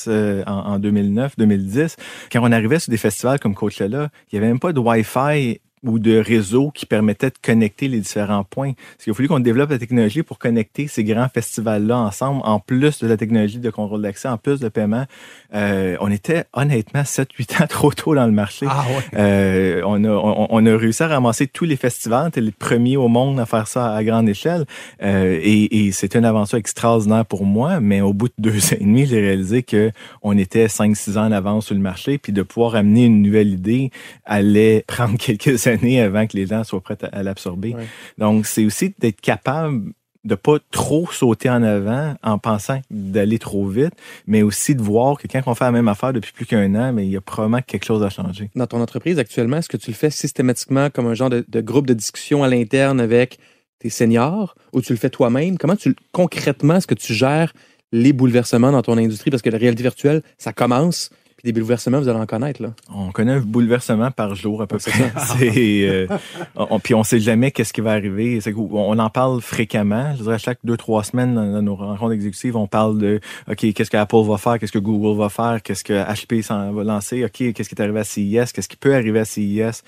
euh, en, en 2009-2010, quand on arrivait sur des festivals comme Coachella, il y avait même pas de Wi-Fi ou de réseau qui permettait de connecter les différents points. Parce qu'il a fallu qu'on développe la technologie pour connecter ces grands festivals-là ensemble, en plus de la technologie de contrôle d'accès, en plus de paiement. Euh, on était honnêtement 7-8 ans trop tôt dans le marché. Ah Euh, on, a, on, on a réussi à ramasser tous les festivals. On était les premiers au monde à faire ça à grande échelle. Euh, et et c'était une aventure extraordinaire pour moi. Mais au bout de deux ans et demi, j'ai réalisé que on était 5-6 ans en avance sur le marché. Puis de pouvoir amener une nouvelle idée allait prendre quelques années avant que les gens soient prêts à, à l'absorber. Donc, c'est aussi d'être capable de pas trop sauter en avant en pensant d'aller trop vite, mais aussi de voir que quand on fait la même affaire depuis plus qu'un an, mais il y a probablement quelque chose à changer. Dans ton entreprise actuellement, est-ce que tu le fais systématiquement comme un genre de, de groupe de discussion à l'interne avec tes seniors ou tu le fais toi-même? Comment tu concrètement est-ce que tu gères les bouleversements dans ton industrie? Parce que la réalité virtuelle, ça commence, puis des bouleversements, vous allez en connaître. Là. On connaît un bouleversement par jour à peu près. Euh, on, puis on sait jamais qu'est-ce qui va arriver. On en parle fréquemment. Je dirais chaque deux trois semaines dans, nos rencontres exécutives, on parle de ok qu'est-ce que Apple va faire, qu'est-ce que Google va faire, qu'est-ce que HP va lancer, ok qu'est-ce qui est arrivé à CIS, qu'est-ce qui peut arriver à CIS.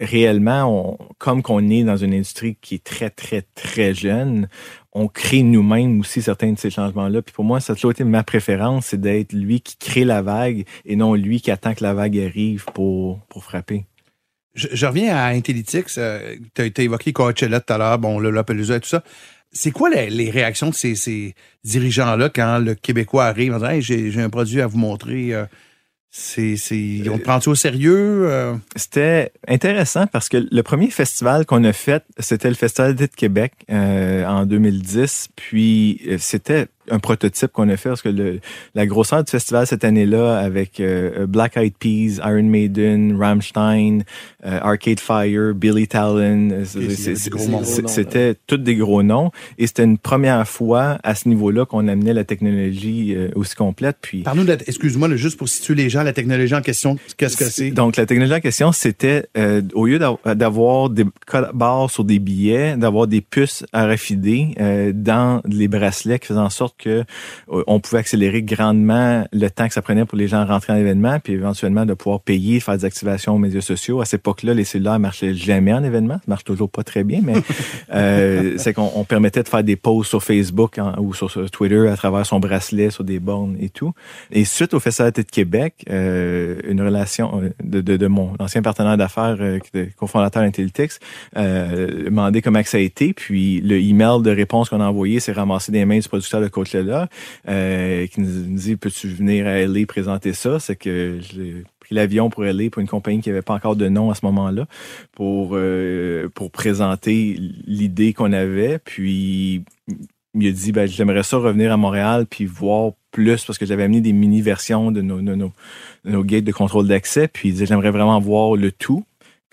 Réellement, on, comme qu'on est dans une industrie qui est très très très jeune, on crée nous-mêmes aussi certains de ces changements-là. Puis pour moi, ça a toujours été ma préférence, c'est d'être lui qui crée la vague et non lui qui attend que la vague arrive pour, pour frapper. Je, reviens à Intellytics. Euh, tu as, évoqué Coachella tout à l'heure, bon, le Lollapalooza et tout ça. C'est quoi les, réactions de ces, dirigeants-là quand le Québécois arrive en disant hey, j'ai j'ai un produit à vous montrer? euh, C'est, c'est, on te prend-tu au sérieux? euh? C'était intéressant parce que le premier festival qu'on a fait, c'était le Festival d'été de Québec euh, en 2010. Puis euh, c'était un prototype qu'on a fait parce que le, la grosseur du festival cette année-là avec euh, Black Eyed Peas, Iron Maiden, Rammstein, euh, Arcade Fire, Billy Talon, euh, c'était tous des gros noms et c'était une première fois à ce niveau-là qu'on amenait la technologie euh, aussi complète. Puis Parle-nous excuse-moi, juste pour situer les gens, la technologie en question, qu'est-ce que c'est? donc, la technologie en question, c'était, euh, au lieu d'av- d'avoir des barres sur des billets, d'avoir des puces RFID euh, dans les bracelets qui faisaient en sorte que euh, on pouvait accélérer grandement le temps que ça prenait pour les gens à rentrer en événement, puis éventuellement de pouvoir payer, faire des activations aux médias sociaux. À cette époque-là, les cellulaires marchaient jamais en événement. Ça marche toujours pas très bien, mais euh, c'est qu'on on permettait de faire des posts sur Facebook ou sur, sur Twitter à travers son bracelet, sur des bornes et tout. Et suite au Festival de Québec, euh, une relation euh, de, de, de mon ancien partenaire d'affaires, euh, cofondateur d'Intellytics, euh, demandé comment que ça a été. Puis le email de réponse qu'on a envoyé s'est ramassé des mains du producteur de Coachella, euh, qui nous, nous dit Peux-tu venir à LA présenter ça? C'est que j'ai pris l'avion pour aller pour une compagnie qui n'avait pas encore de nom à ce moment-là pour euh, pour présenter l'idée qu'on avait. Puis il a dit ben j'aimerais ça revenir à Montréal puis voir plus parce que j'avais amené des mini versions de nos, de nos, de gates de contrôle d'accès. Puis il disait j'aimerais vraiment voir le tout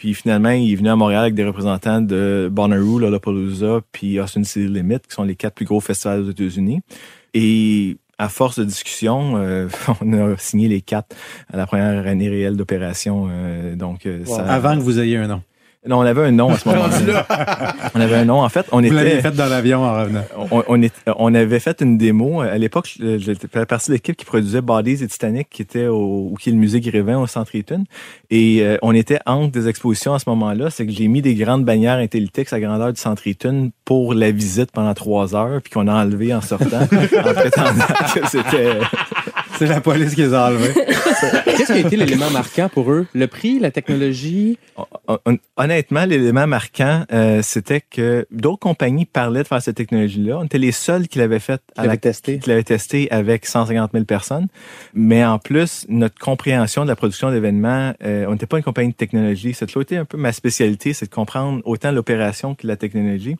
puis finalement, il est venu à Montréal avec des représentants de Bonnaroo, Lollapalooza, puis Austin City Limit, qui sont les quatre plus gros festivals aux États-Unis. Et à force de discussion, euh, on a signé les quatre à la première année réelle d'opération. euh, donc, euh, ça- Avant que vous ayez un nom. Non, on avait un nom à ce moment-là. on avait un nom. En fait, on Vous était. l'avez fait dans l'avion en revenant. On, on, est- on avait fait une démo. À l'époque, j'étais partie de l'équipe qui produisait Bodies et Titanic, qui était au, ou qui est le musée Grévin au Centre Eaton. Et euh, on était entre des expositions à ce moment-là. C'est que j'ai mis des grandes bannières Intellitex à grandeur du Centre Eaton pour la visite pendant trois heures, puis qu'on a enlevé en sortant, en prétendant que c'était... C'est la police qui les a enlevés. Qu'est-ce qui a été l'élément marquant pour eux? Le prix, la technologie? Hon- hon- Honnêtement, l'élément marquant, euh, c'était que d'autres compagnies parlaient de faire cette technologie-là. On était les seuls qui l'avaient fait à Qui la l'avaient testé. qui l'avaient testé avec 150 000 personnes. Mais en plus, notre compréhension de la production d'événements, euh, on n'était pas une compagnie de technologie. Été un peu ma spécialité, c'est de comprendre autant l'opération que la technologie.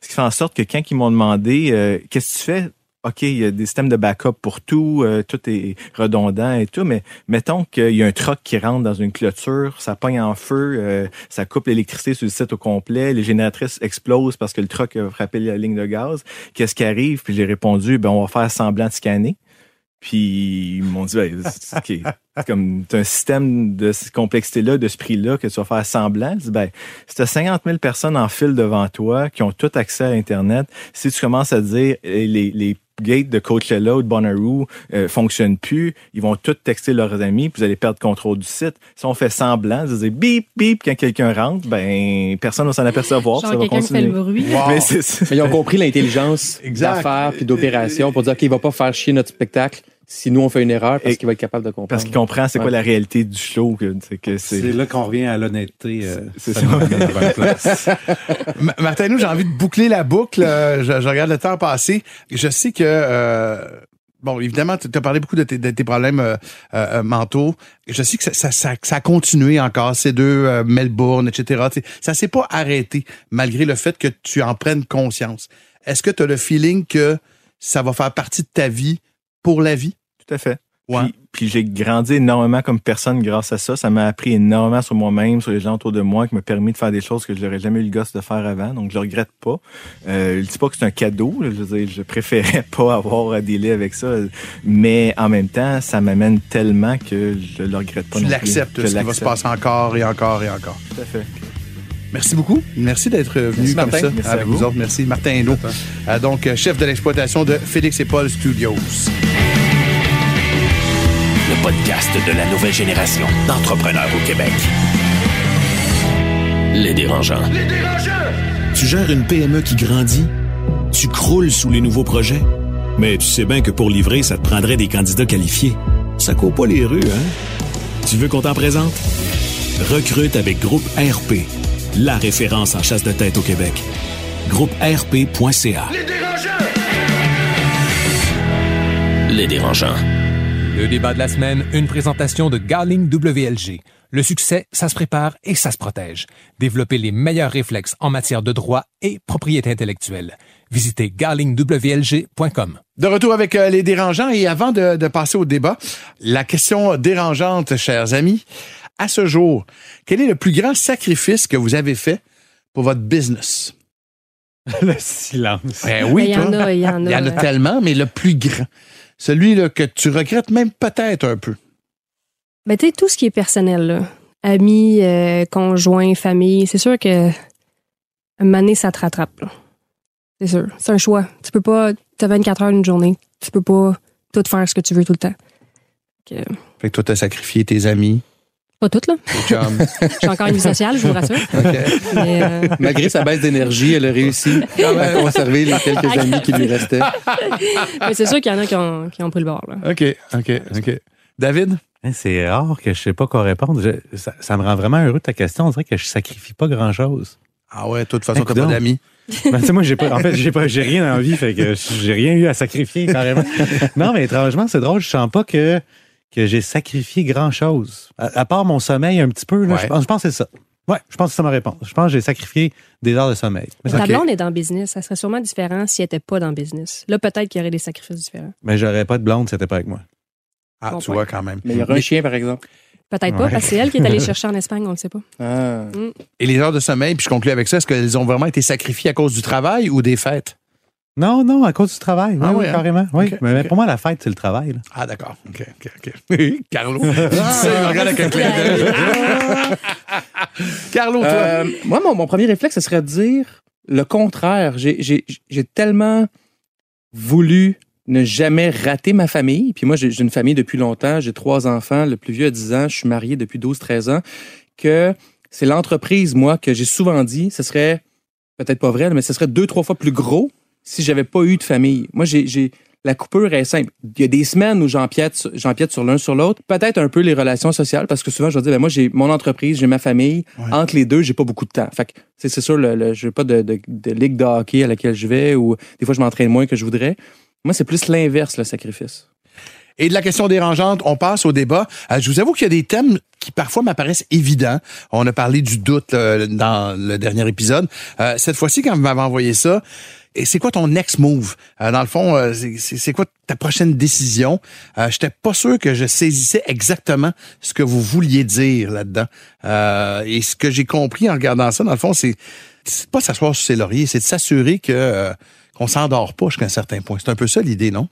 Ce qui fait en sorte que quand ils m'ont demandé euh, qu'est-ce que tu fais? OK, il y a des systèmes de backup pour tout, euh, tout est redondant et tout, mais mettons qu'il y a un truck qui rentre dans une clôture, ça pogne en feu, euh, ça coupe l'électricité sur le site au complet, les génératrices explosent parce que le truck a frappé la ligne de gaz. Qu'est-ce qui arrive? Puis j'ai répondu, ben on va faire semblant de scanner. Puis ils m'ont dit, ben, c'est- comme un système de cette complexité-là, de ce prix-là, que tu vas faire semblant. Ben, si tu as 50 000 personnes en file devant toi qui ont tout accès à Internet, si tu commences à dire eh, les, les gates de Coachella ou de Bonnaroo euh, fonctionnent plus, ils vont tous texter leurs amis, puis vous allez perdre contrôle du site. Si on fait semblant, de dire bip, bip quand quelqu'un rentre, ben personne ne va s'en apercevoir. Genre ça va quelqu'un qui fait continuer. le bruit. Mais ils ont compris l'intelligence d'affaires puis d'opération pour dire qu'il va pas faire chier notre spectacle si nous on fait une erreur parce qu'il va être capable de comprendre. Parce qu'il comprend c'est quoi Ouais. la réalité du show. Que, c'est que c'est... C'est là qu'on revient à l'honnêteté. euh, C'est ça Martin, nous, j'ai envie de boucler la boucle. Euh, Je, je regarde le temps passer. Je sais que, euh, bon, évidemment, tu as parlé beaucoup de tes, de tes problèmes euh, euh, euh, mentaux. Je sais que ça, ça, ça, ça a continué encore, ces deux, euh, Melbourne, etc. Ça s'est pas arrêté, malgré le fait que tu en prennes conscience. Est-ce que tu as le feeling que ça va faire partie de ta vie pour la vie? Tout à fait. Ouais. Puis, puis j'ai grandi énormément comme personne grâce à ça. Ça m'a appris énormément sur moi-même, sur les gens autour de moi, qui m'a permis de faire des choses que je n'aurais jamais eu le gosse de faire avant. Donc, je le regrette pas. Euh, je dis pas que c'est un cadeau. là. Je, veux dire, je préférais pas avoir à dealer avec ça. Mais en même temps, ça m'amène tellement que je le regrette pas Tu l'acceptes, Je ce qui va se passer encore et encore et encore. Tout à fait. Merci beaucoup. Merci d'être venu Merci, comme Martin. ça Merci avec à vous vous. autres. Merci, Martin Hainaut. Euh, donc, chef de l'exploitation de Félix et Paul Studios. Podcast de la nouvelle génération d'entrepreneurs au Québec. Les dérangeants. Tu gères une PME qui grandit? Tu croules sous les nouveaux projets? Mais tu sais bien que pour livrer, ça te prendrait des candidats qualifiés. Ça court pas les rues, hein? Tu veux qu'on t'en présente? Recrute avec Groupe RP, la référence en chasse de tête au Québec. GroupeRP.ca. Les dérangeants. Le débat de la semaine, une présentation de Garling WLG. Le succès, ça se prépare et ça se protège. Développer les meilleurs réflexes en matière de droit et propriété intellectuelle. Visitez garlingwlg.com. De retour avec euh, les dérangeants et avant de, de passer au débat, la question dérangeante, chers amis, à ce jour, quel est le plus grand sacrifice que vous avez fait pour votre business? le silence. Ben oui, Il y en toi. a, il y en a. Il y en a tellement, mais le plus grand. Celui là, que tu regrettes même peut-être un peu. Ben, tu sais, tout ce qui est personnel, là. Amis, euh, conjoints, famille, c'est sûr que un moment donné, ça te rattrape, là. C'est sûr. C'est un choix. Tu peux pas. T'as 24 heures une journée. Tu peux pas tout faire ce que tu veux tout le temps. Fait que toi, t'as sacrifié tes amis, Pas tout, là. suis encore une vie sociale, je vous rassure. Mais, euh, Malgré sa baisse d'énergie, elle a réussi à conserver les quelques amis qui lui restaient. mais c'est sûr qu'il y en a qui ont, qui ont pris le bord, là. OK, OK, OK. David? Hein, C'est rare que je sais pas quoi répondre. Je- ça, ça me rend vraiment heureux ta question. On dirait que je sacrifie pas grand-chose. Ah ouais, de toute façon, t'as Écoute pas d'amis. Ben, tu sais, moi, j'ai pas, en fait, j'ai pas, j'ai rien dans la vie, fait que j'ai rien eu à sacrifier, carrément. non, mais étrangement, c'est drôle, je sens pas que, que j'ai sacrifié grand chose. À, à part mon sommeil un petit peu, là, Ouais. je, pense, je pense que c'est ça. Ouais, je pense que c'est ça ma réponse. Je pense que j'ai sacrifié des heures de sommeil. Mais, blonde est dans le business. Ça serait sûrement différent si elle n'était pas dans le business. Là, peut-être qu'il y aurait des sacrifices différents. mais j'aurais pas de blonde si c'était pas avec moi. Ah, Bon tu point. vois quand même. Mais il y aura un chien, par exemple. Peut-être pas, parce que c'est elle qui est allée chercher en Espagne, on ne le sait pas. Ah. Et les heures de sommeil, puis je conclue avec ça, est-ce qu'elles ont vraiment été sacrifiées à cause du travail ou des fêtes? Non, non, à cause du travail. Oui, Ah oui, ouais, hein? carrément. Oui. Mais pour moi, la fête, c'est le travail. là. Ah, d'accord. OK, OK, OK. Carlo. Il me regarde avec un clin d'œil. Carlo, toi? Euh, moi, mon, mon premier réflexe, ce serait de dire le contraire. J'ai- J'ai j'ai tellement voulu ne jamais rater ma famille. Puis moi, j'ai j'ai une famille depuis longtemps. J'ai trois enfants. Le plus vieux a 10 ans. Je suis marié depuis 12-13 ans. Que c'est l'entreprise, moi, que j'ai souvent dit, ce serait peut-être pas vrai, mais ce serait deux, trois fois plus gros si j'avais pas eu de famille. Moi, j'ai, j'ai- la coupure est simple. Il y a des semaines où j'empiète, sur- j'empiète sur l'un sur l'autre. Peut-être un peu les relations sociales, parce que souvent, je vais dire, ben, moi, j'ai mon entreprise, j'ai ma famille. Entre les deux, j'ai pas beaucoup de temps. Fait que, c'est, c'est sûr, le, le, j'ai pas de, de, de ligue de hockey à laquelle je vais, ou des fois, je m'entraîne moins que je voudrais. Moi, c'est plus l'inverse, le sacrifice. Et de la question dérangeante, on passe au débat. Euh, je vous avoue qu'il y a des thèmes qui parfois m'apparaissent évidents. On a parlé du doute euh, dans le dernier épisode. Euh, cette fois-ci, quand vous m'avez envoyé ça, et c'est quoi ton next move? Euh, dans le fond, euh, c'est- quoi ta prochaine décision? Euh, J'étais pas sûr que je saisissais exactement ce que vous vouliez dire là-dedans. Euh, et ce que j'ai compris en regardant ça, dans le fond, c'est c'est pas s'asseoir sur ses lauriers, c'est de s'assurer que euh, qu'on s'endort pas jusqu'à un certain point. C'est un peu ça l'idée, non?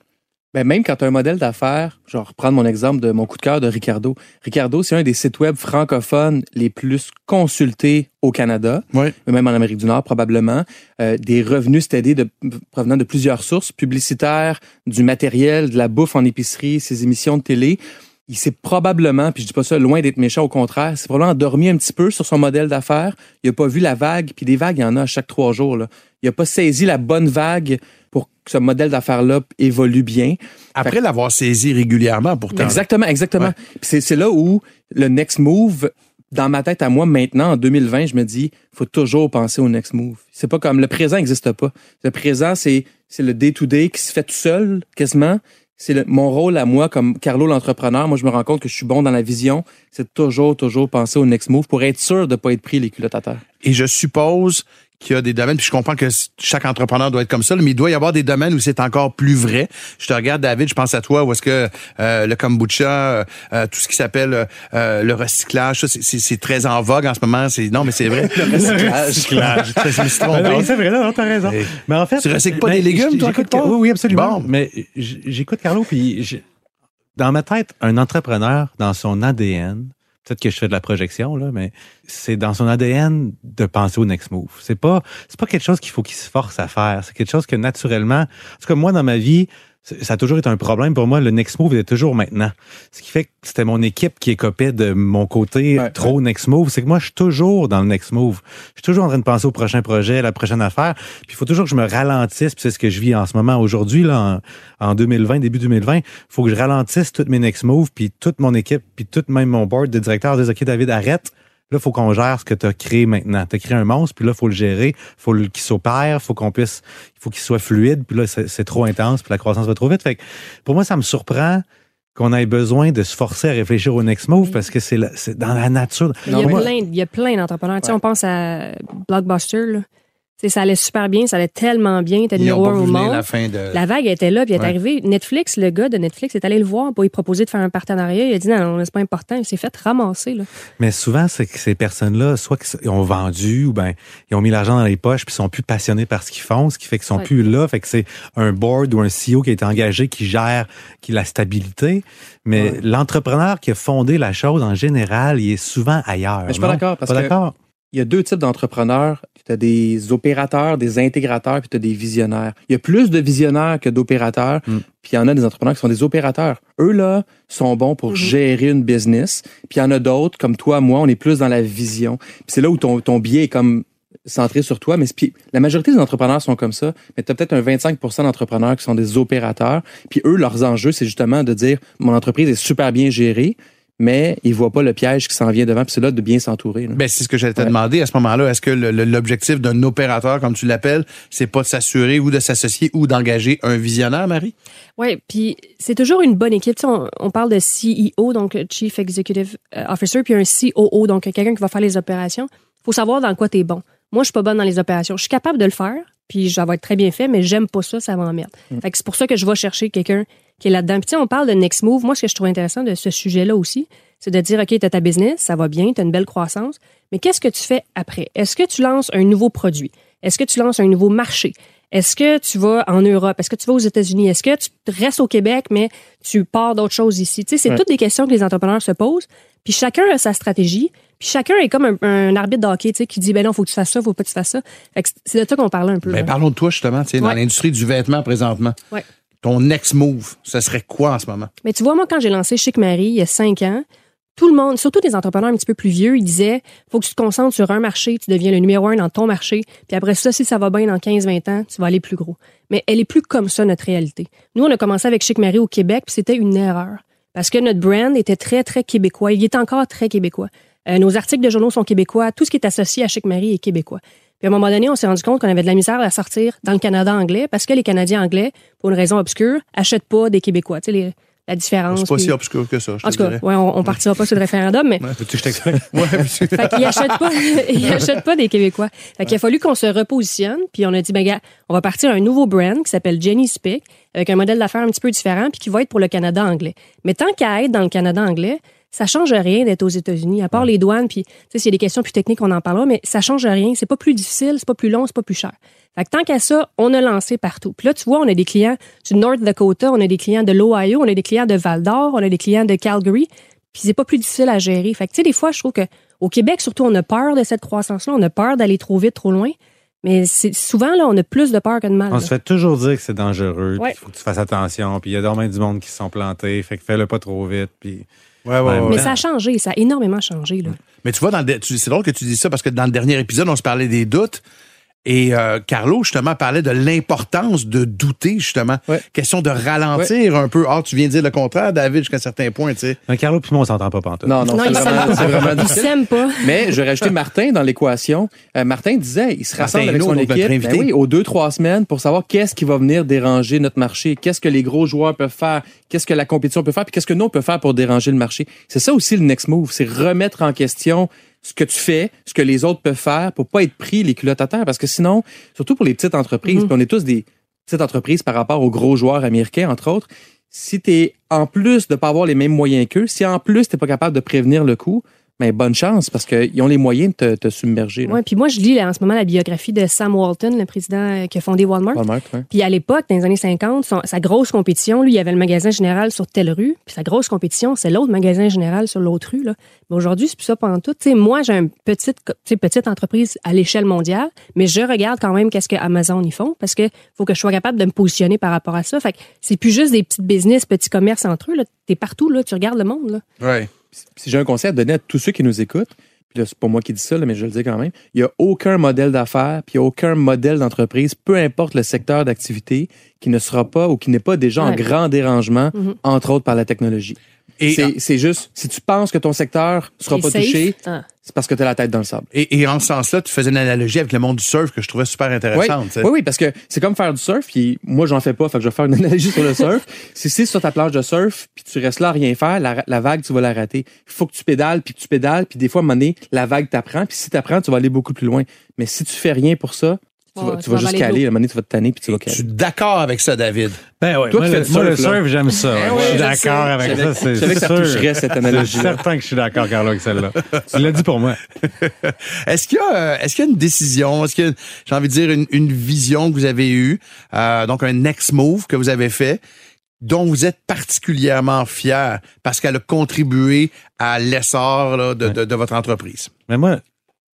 Ben, même quand tu as un modèle d'affaires, je vais reprendre mon exemple de mon coup de cœur de Ricardo. Ricardo, c'est un des sites web francophones les plus consultés au Canada, Oui. même en Amérique du Nord probablement. Euh, des revenus stédés de, provenant de plusieurs sources, publicitaires, du matériel, de la bouffe en épicerie, ses émissions de télé. Il s'est probablement, puis je dis pas ça loin d'être méchant, au contraire, s'est probablement endormi un petit peu sur son modèle d'affaires. Il a pas vu la vague, puis des vagues, il y en a à chaque trois jours. Là. Il a pas saisi la bonne vague que ce modèle d'affaires-là évolue bien. Après l'avoir saisi régulièrement, pourtant. Exactement, exactement. Ouais. C'est, là où le next move, dans ma tête à moi, maintenant, en 2020, je me dis, faut toujours penser au next move. C'est pas comme le présent n'existe pas. Le présent, c'est, c'est le day-to-day qui se fait tout seul, quasiment. C'est mon rôle à moi, comme Carlo l'entrepreneur. Moi, je me rends compte que je suis bon dans la vision. C'est toujours, toujours penser au next move pour être sûr de pas être pris les culottes à terre. Et je suppose qu'il y a des domaines, puis je comprends que chaque entrepreneur doit être comme ça, mais il doit y avoir des domaines où c'est encore plus vrai. Je te regarde, David, je pense à toi, où est-ce que euh, le kombucha, euh, euh, tout ce qui s'appelle euh, le recyclage, ça, c'est- c'est c'est très en vogue en ce moment. C'est Non, mais c'est vrai. le recyclage. Suis trompé. Ah, c'est vrai, non, t'as raison. Et- Mais en fait, Tu recycles pas ben, des légumes, toi, part? Oui, oui, absolument. Bon. Mais j'écoute Carlo, puis je- dans ma tête, un entrepreneur, dans son ADN, peut-être que je fais de la projection, là, mais c'est dans son ADN de penser au next move. C'est pas, pas quelque chose qu'il faut qu'il se force à faire. C'est quelque chose que naturellement, en tout moi, dans ma vie, ça a toujours été un problème pour moi. Le next move était toujours maintenant. Ce qui fait que c'était mon équipe qui écopait de mon côté Ouais, trop next move. C'est que moi, je suis toujours dans le next move. Je suis toujours en train de penser au prochain projet, à la prochaine affaire. Puis il faut toujours que je me ralentisse. Puis c'est ce que je vis en ce moment aujourd'hui, là, en, en 2020, début 2020. Il faut que je ralentisse toutes mes next moves, puis toute mon équipe, puis tout même mon board de directeurs. Disent, OK, David, arrête. Là, il faut qu'on gère ce que tu as créé maintenant. Tu as créé un monstre, puis là, il faut le gérer. faut qu'il s'opère, faut qu'on puisse, il faut qu'il soit fluide, puis là, c'est trop intense, puis la croissance va trop vite. Fait que pour moi, ça me surprend qu'on ait besoin de se forcer à réfléchir au next move parce que c'est dans la nature. Il y a plein, il y a plein d'entrepreneurs. Tu sais, on pense à Blockbuster, là. Ça allait super bien, ça allait tellement bien, t'es Ils numéro un au monde. la fin de... La vague était là, puis elle est Ouais. arrivée. Netflix, le gars de Netflix est allé le voir pour lui proposer de faire un partenariat. Il a dit non, non, c'est pas important. Il s'est fait ramasser. Là. Mais souvent, c'est que ces personnes-là, soit qu'ils ont vendu ou ben ils ont mis l'argent dans les poches puis sont plus passionnés par ce qu'ils font, ce qui fait qu'ils sont Ouais. plus là. Fait que c'est un board ou un CEO qui a été engagé qui gère qui la stabilité. Mais l'entrepreneur qui a fondé la chose en général, il est souvent ailleurs. Mais je suis pas d'accord parce Pas que d'accord? Il y a deux types d'entrepreneurs. Tu as des opérateurs, des intégrateurs, puis tu as des visionnaires. Il y a plus de visionnaires que d'opérateurs, Mm. puis il y en a des entrepreneurs qui sont des opérateurs. Eux, là, sont bons pour gérer une business. Puis il y en a d'autres, comme toi, moi, on est plus dans la vision. Puis c'est là où ton, ton biais est comme centré sur toi. Mais c'est- puis la majorité des entrepreneurs sont comme ça, mais tu as peut-être un 25% d'entrepreneurs qui sont des opérateurs. Puis eux, leurs enjeux, c'est justement de dire, mon entreprise est super bien gérée, mais ils voient pas le piège qui s'en vient devant. Puis c'est là de bien s'entourer. là. Ben, c'est ce que j'allais te Ouais. demander à ce moment-là. Est-ce que l'objectif d'un opérateur, comme tu l'appelles, c'est pas de s'assurer ou de s'associer ou d'engager un visionnaire, Marie? Oui, puis c'est toujours une bonne équipe. Tu sais, on, on parle de CEO, donc Chief Executive euh, Officer, puis un COO, donc quelqu'un qui va faire les opérations. faut savoir dans quoi tu es bon. Moi, je suis pas bonne dans les opérations. Je suis capable de le faire, puis ça va être très bien fait, mais j'aime pas ça, ça m'emmerde. Fait que c'est pour ça que je vais chercher quelqu'un qui est là-dedans. Puis on parle de next move. Moi, ce que je trouve intéressant de ce sujet-là aussi, c'est de dire, OK, tu as ta business, ça va bien, tu as une belle croissance, mais qu'est-ce que tu fais après? Est-ce que tu lances un nouveau produit? Est-ce que tu lances un nouveau marché? Est-ce que tu vas en Europe? Est-ce que tu vas aux États-Unis? Est-ce que tu restes au Québec, mais tu pars d'autres choses ici? Tu sais, c'est Ouais. toutes des questions que les entrepreneurs se posent. Puis chacun a sa stratégie. Puis chacun est comme un, un arbitre de hockey, tu sais, qui dit, ben non, faut que tu fasses ça, faut pas que tu fasses ça. C'est de ça qu'on parlait un peu. Ben, parlons de toi, justement, tu sais, dans l'industrie du vêtement présentement. Ouais. Ton next move, ce serait quoi en ce moment? Mais tu vois, moi, quand j'ai lancé Chic Marie il y a cinq ans, tout le monde, surtout des entrepreneurs un petit peu plus vieux, ils disaient faut que tu te concentres sur un marché, tu deviens le numéro un dans ton marché, puis après ça, si ça va bien dans 15-20 ans, tu vas aller plus gros. Mais elle est plus comme ça, notre réalité. Nous, on a commencé avec Chic Marie au Québec, puis c'était une erreur. Parce que notre brand était très, très québécois. Il est encore très québécois. Euh, nos articles de journaux sont québécois. Tout ce qui est associé à Chic Marie est québécois. Puis à un moment donné, on s'est rendu compte qu'on avait de la misère à sortir dans le Canada anglais parce que les Canadiens anglais, pour une raison obscure, achètent pas des Québécois. Tu sais, les- la différence. C'est pas puis- si obscur que ça, je en tout cas, ouais, on, on partira pas sur le référendum, mais Veux-tu que je t'explique? Ouais, fait qu'ils achètent pas, ils achètent pas des Québécois. Fait qu'il a fallu qu'on se repositionne, puis on a dit, ben gars, on va partir un nouveau brand qui s'appelle Jenny Speak, avec un modèle d'affaires un petit peu différent, puis qui va être pour le Canada anglais. Mais tant qu'à être dans le Canada anglais, ça change rien d'être aux États-Unis, à part les douanes, puis tu sais, s'il y a des questions plus techniques, on en parlera, mais ça change rien. C'est pas plus difficile, c'est pas plus long, c'est pas plus cher. Fait que tant qu'à ça, on a lancé partout. Puis là, tu vois, on a des clients du North Dakota, on a des clients de l'Ohio, on a des clients de Val d'Or, on a des clients de Calgary. Puis c'est pas plus difficile à gérer. Fait que, tu sais, des fois, je trouve que au Québec, surtout, on a peur de cette croissance-là. On a peur d'aller trop vite, trop loin. Mais souvent, là, on a plus de peur que de mal. On là. se fait toujours dire que c'est dangereux, Ouais. il faut que tu fasses attention, puis il y a dormant du monde qui se sont plantés, fait que fais-le pas trop vite, puis... Ouais, ouais, ouais. Mais ça a changé, ça a énormément changé. Là. Mais tu vois, dans le c'est drôle que tu dis ça parce que dans le dernier épisode, on se parlait des doutes. Et euh, Carlo, justement, parlait de l'importance de douter, justement. Question de ralentir un peu. Ah, tu viens de dire le contraire, David, jusqu'à un certain point, tu sais. Un Carlo puis moi, on s'entend pas pantoute. Non, non, Non, c'est vraiment, vraiment s'aiment pas. Mais je vais rajouter Martin dans l'équation. Euh, Martin disait, il se Martin rassemble avec son équipe invité. ben oui, aux deux, trois semaines pour savoir qu'est-ce qui va venir déranger notre marché, qu'est-ce que les gros joueurs peuvent faire, qu'est-ce que la compétition peut faire, puis qu'est-ce que nous, on peut faire pour déranger le marché. C'est ça aussi le next move, c'est remettre en question ce que tu fais, ce que les autres peuvent faire pour pas être pris les culottes à terre. Parce que sinon, surtout pour les petites entreprises, Mhm. puis on est tous des petites entreprises par rapport aux gros joueurs américains, entre autres, si tu es en plus de pas avoir les mêmes moyens qu'eux, si en plus tu pas capable de prévenir le coup, ben bonne chance parce qu'ils ont les moyens de te, te submerger. là. Ouais, puis moi, je lis là, en ce moment la biographie de Sam Walton, le président euh, qui a fondé Walmart. Walmart, ouais. Puis à l'époque, dans les années 50, son- sa grosse compétition, lui, il y avait le magasin général sur telle rue. Puis sa grosse compétition, c'est l'autre magasin général sur l'autre rue. Là. Mais aujourd'hui, c'est plus ça pendant tout. Tu sais, moi, j'ai une petite, co- tu sais, petite entreprise à l'échelle mondiale, mais je regarde quand même qu'est-ce que Amazon y font parce que faut que je sois capable de me positionner par rapport à ça. Fait que c'est plus juste des petites business, petits commerces entre eux. Là. T'es partout, là, tu regardes le monde. Là. Ouais. Si j'ai un conseil à donner à tous ceux qui nous écoutent, puis là, c'est pas moi qui dis ça, là, mais je le dis quand même, il n'y a aucun modèle d'affaires, puis il n'y a aucun modèle d'entreprise, peu importe le secteur d'activité, qui ne sera pas ou qui n'est pas déjà en grand dérangement, Mhm. entre autres par la technologie. Et- C'est- c'est juste, si tu penses que ton secteur sera C'est pas safe. touché, Ah. c'est parce que tu as la tête dans le sable. Et, et en ce sens-là, tu faisais une analogie avec le monde du surf que je trouvais super intéressante. tu sais. oui, oui, parce que c'est comme faire du surf, puis moi, j'en fais pas, fait que je vais faire une analogie sur le surf. si c'est sur ta planche de surf, puis tu restes là à rien faire, la, la vague, tu vas la rater. Il faut que tu pédales, puis que tu pédales, puis des fois, à un moment donné, la vague t'apprend, puis si t'apprends, tu vas aller beaucoup plus loin. Mais si tu fais rien pour ça, tu Ouais, vas, tu vas vas juste caler, à un moment donné, tu vas te tanner, puis tu vas Je caler. suis d'accord avec ça, David? Ben ouais, Toi moi, le, moi, le surf, j'aime ça. ouais. Eh je ouais, suis je d'accord avec Je ça. C'est je savais que ça sûr. toucherait, cette C'est analogie-là. certain que je suis d'accord, Carlo, avec celle-là. tu l'as dit pour moi. Est-ce qu'il y a, euh, est-ce qu'il y a une décision, est-ce qu'il y a, j'ai envie de dire, une, une vision que vous avez eue, euh, donc un next move que vous avez fait, dont vous êtes particulièrement fier parce qu'elle a contribué à l'essor là, de, de- de votre entreprise? Mais moi,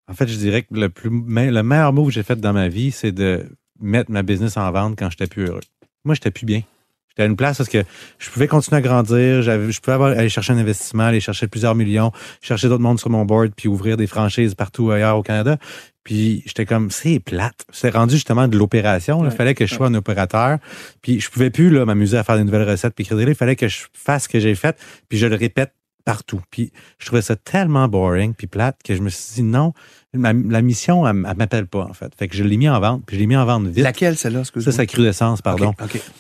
en fait, je dirais que le, plus, me- le meilleur move que j'ai fait dans ma vie, c'est de mettre ma business en vente quand j'étais plus heureux. Moi, j'étais plus bien. J'étais à une place parce que je pouvais continuer à grandir, je pouvais avoir- aller chercher un investissement, aller chercher plusieurs millions, chercher d'autres mondes sur mon board, puis ouvrir des franchises partout ailleurs au Canada. Puis j'étais comme, c'est plate. C'est rendu justement de l'opération. Il fallait que je sois un opérateur. Puis je pouvais plus là, m'amuser à faire des nouvelles recettes puis livres. Il fallait que je fasse ce que j'ai fait, puis je le répète partout. Puis je trouvais ça tellement boring puis plate que je me suis dit non, ma- la mission, elle, elle m'appelle pas en fait. Fait que je l'ai mis en vente, puis je l'ai mis en vente vite. Laquelle, celle-là, Ça, excuse-moi? c'est crudescence, pardon.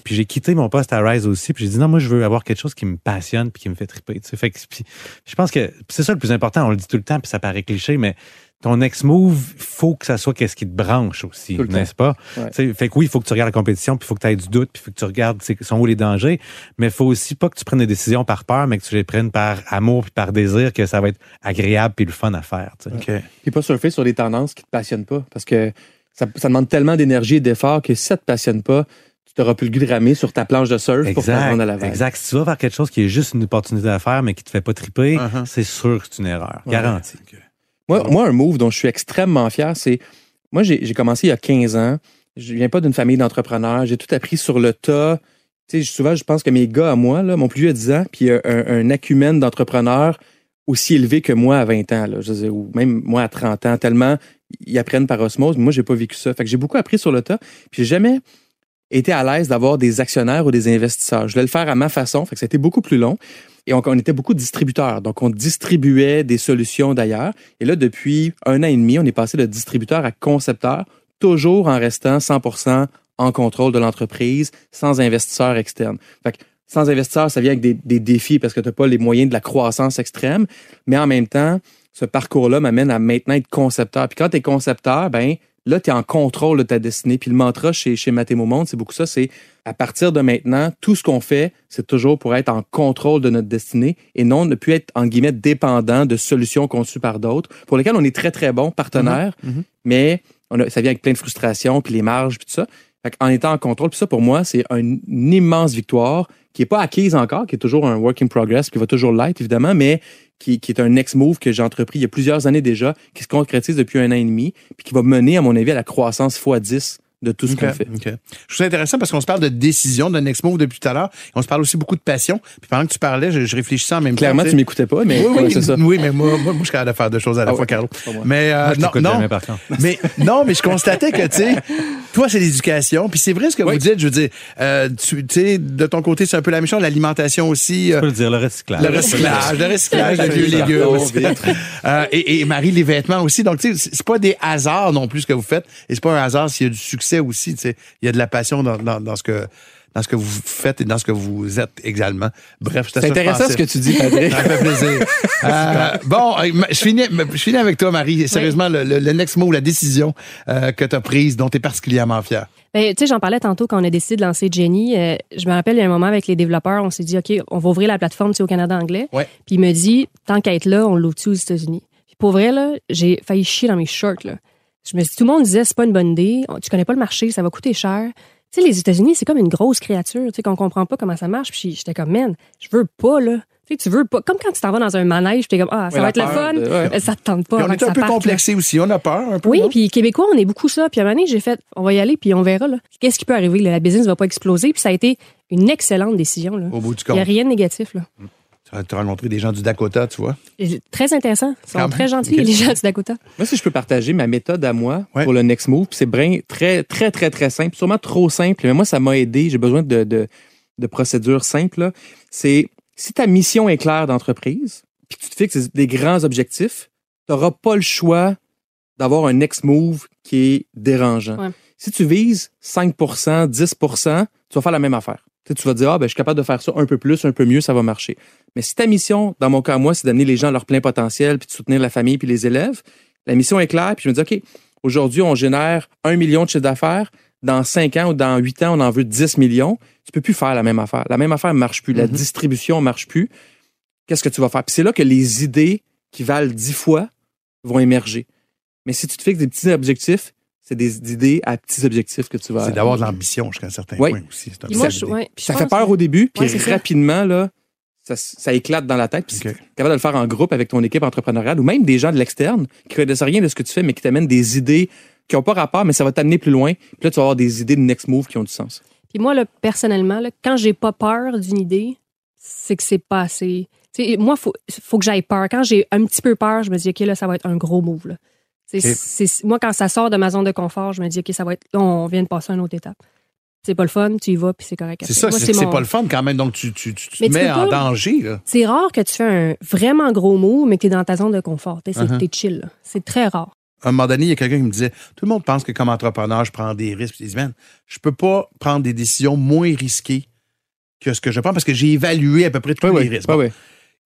Puis j'ai quitté mon poste à Rise aussi, puis j'ai dit non, moi je veux avoir quelque chose qui me passionne puis qui me fait triper. tu sais. Fait que puis je pense que c'est ça le plus important. On le dit tout le temps, puis ça paraît cliché, mais ton next move, faut que ça soit qu'est-ce qui te branche aussi, n'est-ce pas? Ouais. Fait que oui, il faut que tu regardes la compétition, puis il faut que tu aies du doute, puis il faut que tu regardes sont où les dangers, mais il faut aussi pas que tu prennes des décisions par peur, mais que tu les prennes par amour puis par désir, que ça va être agréable puis le fun à faire. tu sais. Puis pas surfer sur des tendances qui te passionnent pas. Parce que ça, ça demande tellement d'énergie et d'effort que si ça te passionne pas, tu n'auras plus le goût de ramer sur ta planche de surf pour te Exact, rendre à la vague. exact. Si tu vas vers quelque chose qui est juste une opportunité à faire, mais qui te fait pas triper, Uh-huh. c'est sûr que c'est une erreur. Ouais. Garanti. Moi, moi, un move dont je suis extrêmement fier, c'est. Moi, j'ai commencé il y a 15 ans. Je viens pas d'une famille d'entrepreneurs. J'ai tout appris sur le tas. Tu sais, souvent, je pense que mes gars à moi, là, mon plus vieux a 10 ans, puis un, un, un acumène d'entrepreneurs aussi élevé que moi à 20 ans, là, je sais, ou même moi à 30 ans, tellement ils apprennent par osmose. Moi, j'ai pas vécu ça. Fait que j'ai beaucoup appris sur le tas. Puis j'ai jamais été à l'aise d'avoir des actionnaires ou des investisseurs. Je voulais le faire à ma façon. Fait que ça a été beaucoup plus long. Et on, était beaucoup distributeurs. Donc, on distribuait des solutions d'ailleurs. Et là, depuis un an et demi, on est passé de distributeur à concepteur, toujours en restant 100% en contrôle de l'entreprise, sans investisseurs externes. Fait que sans investisseurs, ça vient avec des, des défis parce que tu n'as pas les moyens de la croissance extrême. Mais en même temps, ce parcours-là m'amène à maintenant être concepteur. Puis quand tu es concepteur, ben là, tu es en contrôle de ta destinée. Puis le mantra chez, chez Mathémo Monde, c'est beaucoup ça, c'est à partir de maintenant, tout ce qu'on fait, c'est toujours pour être en contrôle de notre destinée et non ne plus être, en guillemets, dépendant de solutions conçues par d'autres, pour lesquelles on est très, très bon partenaire, Mhm. mais on a- ça vient avec plein de frustration, puis les marges, puis tout ça. Fait en étant en contrôle, puis ça, pour moi, c'est un- une immense victoire qui n'est pas acquise encore, qui est toujours un work in progress, qui va toujours l'être, évidemment, mais qui, qui est un next move que j'ai entrepris il y a plusieurs années déjà, qui se concrétise depuis un an et demi, puis qui va mener, à mon avis, à la croissance x 10 de tout ce OK, qu'on fait. OK. Je trouve ça intéressant parce qu'on se parle de décision, de next move depuis tout à l'heure. Et On se parle aussi beaucoup de passion. Puis pendant que tu parlais, je, je réfléchissais en même Clairement, temps. tu m'écoutais pas, mais oui, ça. Oui, mais moi, moi, moi, je suis capable de faire deux choses à la Ah fois, Carlo. Mais euh, Moi, je non, t'écoute non, jamais, par contre. mais non, mais je constatais que tu sais, toi c'est l'éducation, puis c'est vrai ce que vous dites. Je veux dire, euh, tu tu sais, de ton côté c'est un peu la même chose, l'alimentation aussi. euh, Tu peux le dire, le recyclage. le recyclage, le recyclage de vieux les légumes. Euh, et, et Marie, les vêtements aussi. Donc, tu sais, c'est c'est pas des hasards non plus ce que vous faites. Et c'est pas un hasard s'il y a du succès aussi. Tu sais, il y a de la passion dans, dans, dans ce que dans ce que vous faites et dans ce que vous êtes également. Bref, C'est intéressant ce que tu dis, Patrick. Ça me fait plaisir. Euh, bon, euh, je finis, je finis avec toi, Marie. Sérieusement, le, le- le next mot, la décision euh, que tu as prise, dont tu es particulièrement fière. Ben, tu sais, j'en parlais tantôt quand on a décidé de lancer Jenny. Euh, je me rappelle, il y a un moment avec les développeurs, on s'est dit, OK, on va ouvrir la plateforme au Canada anglais. Ouais. Puis il me dit, tant qu'à être là, on l'ouvre aux États-Unis? Puis pour vrai, là, j'ai failli chier dans mes shorts. Là. Je me suis dit, tout le monde disait, c'est pas une bonne idée. Tu connais pas le marché, ça va coûter cher. Tu sais, les États-Unis, c'est comme une grosse créature, tu sais, qu'on comprend pas comment ça marche. Puis j'étais comme, man, je veux pas, là. Tu sais, tu veux pas. Comme quand tu t'en vas dans un manège, t'es comme, ah, ça Ouais, va être le fun. de- ouais. mais Ça te tente pas. Puis on est un peu parte, là. complexé aussi. On a peur un peu. Oui, non? puis Québécois, on est beaucoup ça. Puis à un moment donné, j'ai fait, on va y aller, puis on verra. là. Qu'est-ce qui peut arriver? là? La business va pas exploser. Puis ça a été une excellente décision. Là. Au bout du Il n'y a compte. rien de négatif. Là. Tu as rencontré des gens du Dakota, tu vois. Et Très intéressant. Ils sont Quand très même. gentils, les gens du Dakota. Moi, si je peux partager ma méthode à moi pour le next move, c'est très, très, très, très simple, sûrement trop simple, mais moi, ça m'a aidé. J'ai besoin de, de, de procédures simples. là. C'est si ta mission est claire d'entreprise, puis que tu te fixes des grands objectifs, tu n'auras pas le choix d'avoir un next move qui est dérangeant. Ouais. Si tu vises 5% 10% tu vas faire la même affaire. Tu, vas dire, ah, ben, je suis capable de faire ça un peu plus, un peu mieux, ça va marcher. Mais si ta mission, dans mon cas, moi, c'est d'amener les gens à leur plein potentiel, puis de soutenir la famille puis les élèves, la mission est claire, puis je me dis, OK, aujourd'hui, on génère un million de chiffre d'affaires. Dans 5 ans ou dans 8 ans, on en veut 10 millions. Tu peux plus faire la même affaire. La même affaire ne marche plus. La distribution ne marche plus. Qu'est-ce que tu vas faire? Puis c'est là que les idées qui valent 10 fois vont émerger. Mais si tu te fixes des petits objectifs, c'est des idées à petits objectifs que tu vas. C'est d'avoir de l'ambition jusqu'à un certain Oui. point aussi. C'est un moi, ça je- ouais, fait peur au début, puis Ouais, rapidement, là, ça, ça éclate dans la tête. Puis si tu es capable de le faire en groupe avec ton équipe entrepreneuriale ou même des gens de l'externe qui connaissent rien de ce que tu fais, mais qui t'amènent des idées qui n'ont pas rapport, mais ça va t'amener plus loin. Puis là, tu vas avoir des idées de next move qui ont du sens. Puis moi, là, personnellement, là, quand j'ai pas peur d'une idée, c'est que c'est pas assez. Moi, il faut, faut que j'aille peur. Quand j'ai un petit peu peur, je me dis, OK, là, ça va être un gros move. Là. C'est- moi, quand ça sort de ma zone de confort, je me dis, OK, ça va être. on vient de passer à une autre étape. C'est pas le fun, tu y vas, puis c'est correct. C'est ça, c'est mon- pas le fun quand même. Donc, tu, tu, tu te mets en pas- danger. C'est rare que tu fais un vraiment gros move, mais que tu es dans ta zone de confort. T'es chill. là. C'est très rare. À un moment donné, il y a quelqu'un qui me disait Tout le monde pense que comme entrepreneur, je prends des risques. Je dis, Man, je peux pas prendre des décisions moins risquées que ce que je prends parce que j'ai évalué à peu près tous Ouais, les risques. Bon. ouais.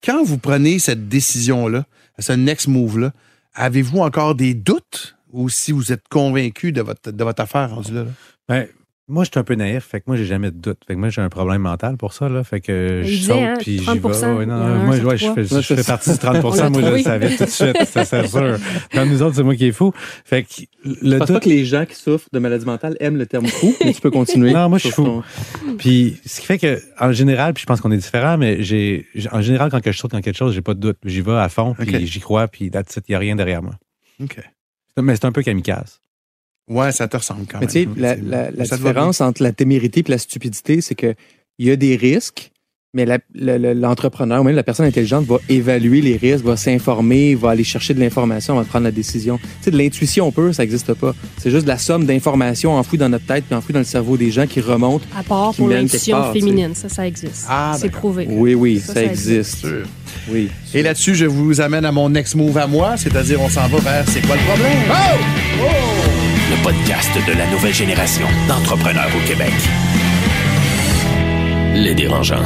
Quand vous prenez cette décision-là, ce next move-là, avez-vous encore des doutes ou si vous êtes convaincu de votre, de votre affaire rendu là? là? Ben, moi, je suis un peu naïf. Fait que moi, j'ai jamais de doute. Fait que moi, j'ai un problème mental pour ça. Là. Fait que Il je saute hein, puis j'y 30 vais. Ouais, y non, un moi, ouais, je, fais, je fais partie du 30 On l'a Moi, je le savais tout de suite. Ça, c'est sûr. Dans nous autres, c'est moi qui est fou. Fait que Je le pas doute. que les gens qui souffrent de maladie mentale aiment le terme fou, mais tu peux continuer. Non, moi, je suis fou. ton- Puis, ce qui fait que, en général, puis je pense qu'on est différents, mais j'ai, en général, quand je saute dans quelque chose, j'ai pas de doute. J'y vais à fond, puis j'y crois, puis il n'y a rien derrière moi. OK. Mais c'est un peu kamikaze. Ouais, ça te ressemble quand Mais même. tu sais, la, la- la va différence entre la témérité et la stupidité, c'est que il y a des risques, mais l'entrepreneur ou même la personne intelligente va évaluer les risques, va s'informer, va aller chercher de l'information de prendre la décision. Tu sais, de l'intuition pure, ça n'existe pas. C'est juste la somme d'informations enfouies dans notre tête puis enfouies dans le cerveau des gens qui remontent. À part pour l'intuition féminine, ça, ça existe. Ah, c'est prouvé. Oui, oui, Ça, ça, ça existe. Oui. Et là-dessus, je vous amène à mon next move à moi, c'est-à-dire on s'en va vers C'est quoi le problème? Le podcast de la nouvelle génération d'entrepreneurs au Québec. Les dérangeants.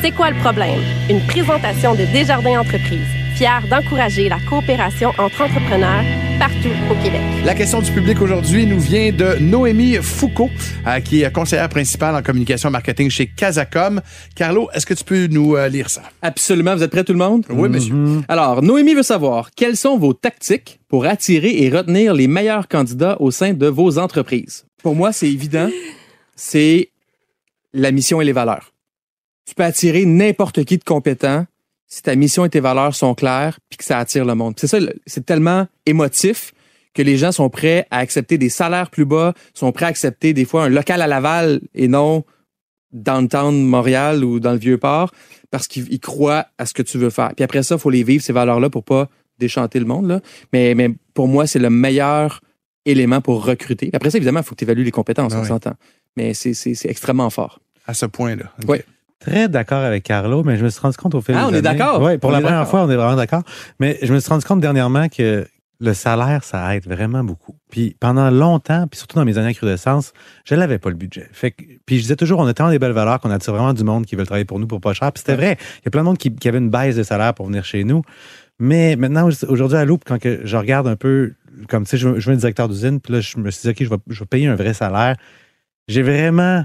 C'est quoi le problème? Une présentation de Desjardins Entreprises, fière d'encourager la coopération entre entrepreneurs partout au Québec. La question du public aujourd'hui nous vient de Noémie Foucault, euh, qui est conseillère principale en communication marketing chez Casacom. Carlo, est-ce que tu peux nous euh, lire ça? Absolument. Vous êtes prêts, tout le monde? Oui, monsieur. Alors, Noémie veut savoir quelles sont vos tactiques pour attirer et retenir les meilleurs candidats au sein de vos entreprises? Pour moi, c'est évident. C'est la mission et les valeurs. Tu peux attirer n'importe qui de compétent si ta mission et tes valeurs sont claires puis que ça attire le monde. C'est ça, c'est tellement émotif que les gens sont prêts à accepter des salaires plus bas, sont prêts à accepter des fois un local à Laval et non downtown Montréal ou dans le Vieux-Port parce qu'ils ils croient à ce que tu veux faire. Puis après ça, il faut les vivre, ces valeurs-là, pour pas déchanter le monde. Là. Mais, mais pour moi, c'est le meilleur élément pour recruter. Puis après ça, évidemment, il faut que tu évalues les compétences, Ah on oui. s'entend. Mais c'est extrêmement fort. À ce point-là. Oui. Très d'accord avec Carlo, mais je me suis rendu compte au fil Ah, des on est années- d'accord? Oui, pour On la est première d'accord. fois, on est vraiment d'accord. Mais je me suis rendu compte dernièrement que le salaire, ça aide vraiment beaucoup. Puis pendant longtemps, puis surtout dans mes années à recrudescence, je n'avais pas le budget. Fait que, puis je disais toujours, on a tellement des belles valeurs qu'on attire vraiment du monde qui veut travailler pour nous pour pas cher. Puis c'était vrai. Il y a plein de monde qui, qui avait une baisse de salaire pour venir chez nous. Mais maintenant, aujourd'hui, à Loup, quand que je regarde un peu, comme tu sais, je, veux- je veux un directeur d'usine, puis là, je me suis dit, OK, je vais, je vais payer un vrai salaire. J'ai vraiment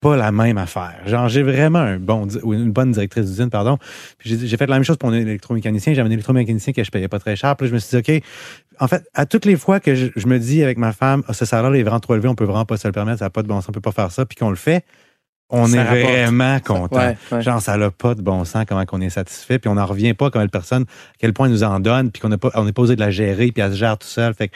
pas la même affaire. Genre, j'ai vraiment un bon, une bonne directrice d'usine, pardon. Puis j'ai fait la même chose pour un électromécanicien. J'avais un électromécanicien que je payais pas très cher. Puis je me suis dit, OK, en fait, à toutes les fois que je, je me dis avec ma femme, ah, ce salaire-là est vraiment trop élevé, on peut vraiment pas se le permettre, ça n'a pas de bon sens, on peut pas faire ça, puis qu'on le fait, on Ça est rapporte. vraiment content. Ouais, ouais. Genre, ça n'a pas de bon sens, comment qu'on est satisfait, puis on n'en revient pas quand une personne, à quel point elle nous en donne, puis qu'on n'est pas, on pas osé de la gérer, puis elle se gère tout seul. Fait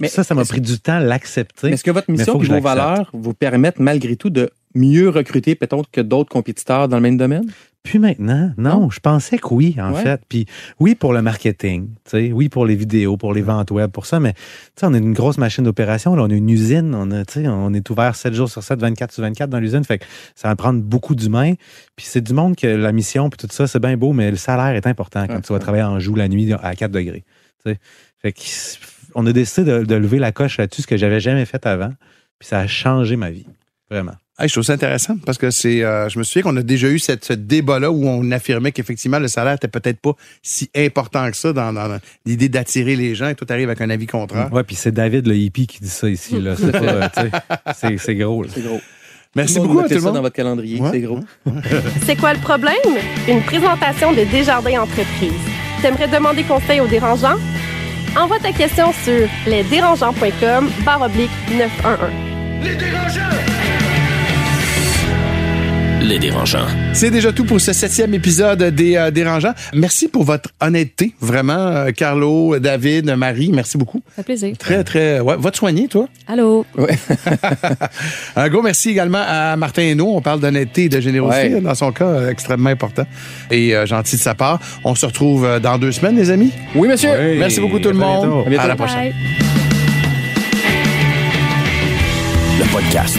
Mais ça, ça m'a pris du temps à l'accepter. Est-ce que votre mission et vos valeurs vous permettent malgré tout de mieux recruter peut-être que d'autres compétiteurs dans le même domaine? Plus maintenant. Non, je pensais que oui, en Ouais. fait. Puis oui, pour le marketing, tu sais, oui, pour les vidéos, pour les ventes web, pour ça, mais tu sais, on a une grosse machine d'opération, on a une usine, on, a, on est ouvert 7 jours sur 7, 24 sur 24 dans l'usine, fait que ça va prendre beaucoup d'humains. Puis c'est du monde que la mission, puis tout ça, c'est bien beau, mais le salaire est important quand tu vas travailler en joue la nuit à 4 degrés. tu sais. Fait que on a décidé de, de lever la coche là-dessus, ce que j'avais jamais fait avant, puis ça a changé ma vie, vraiment. Hey, je trouve ça intéressant parce que c'est. euh, je me souviens qu'on a déjà eu cette, ce débat-là où on affirmait qu'effectivement le salaire était peut-être pas si important que ça dans, dans l'idée d'attirer les gens et toi t'arrives avec un avis contraire. Ouais, puis c'est David le hippie qui dit ça ici. Là. C'est, pas, euh, c'est, c'est gros. là. C'est gros. Merci Tout le monde beaucoup à tout le ça monde. dans votre calendrier. Ouais. C'est gros. C'est quoi le problème? Une présentation de Desjardins Entreprises. T'aimerais demander conseil aux dérangeants? Envoie ta question sur lesdérangeants.com barre oblique 911. Les dérangeants! Les dérangeants. C'est déjà tout pour ce septième épisode des euh, Dérangeants. Merci pour votre honnêteté, vraiment, euh, Carlo, David, Marie, merci beaucoup. Ça fait plaisir. Très, très. Ouais, va te soigner, toi? Allô? Un gros merci également à Martin Hainaut. On parle d'honnêteté et de générosité. Ouais. Dans son cas, euh, extrêmement important et euh, gentil de sa part. On se retrouve dans deux semaines, les amis. Oui, monsieur. Oui, Merci beaucoup, tout le monde. À bientôt. À la prochaine. Bye. Le podcast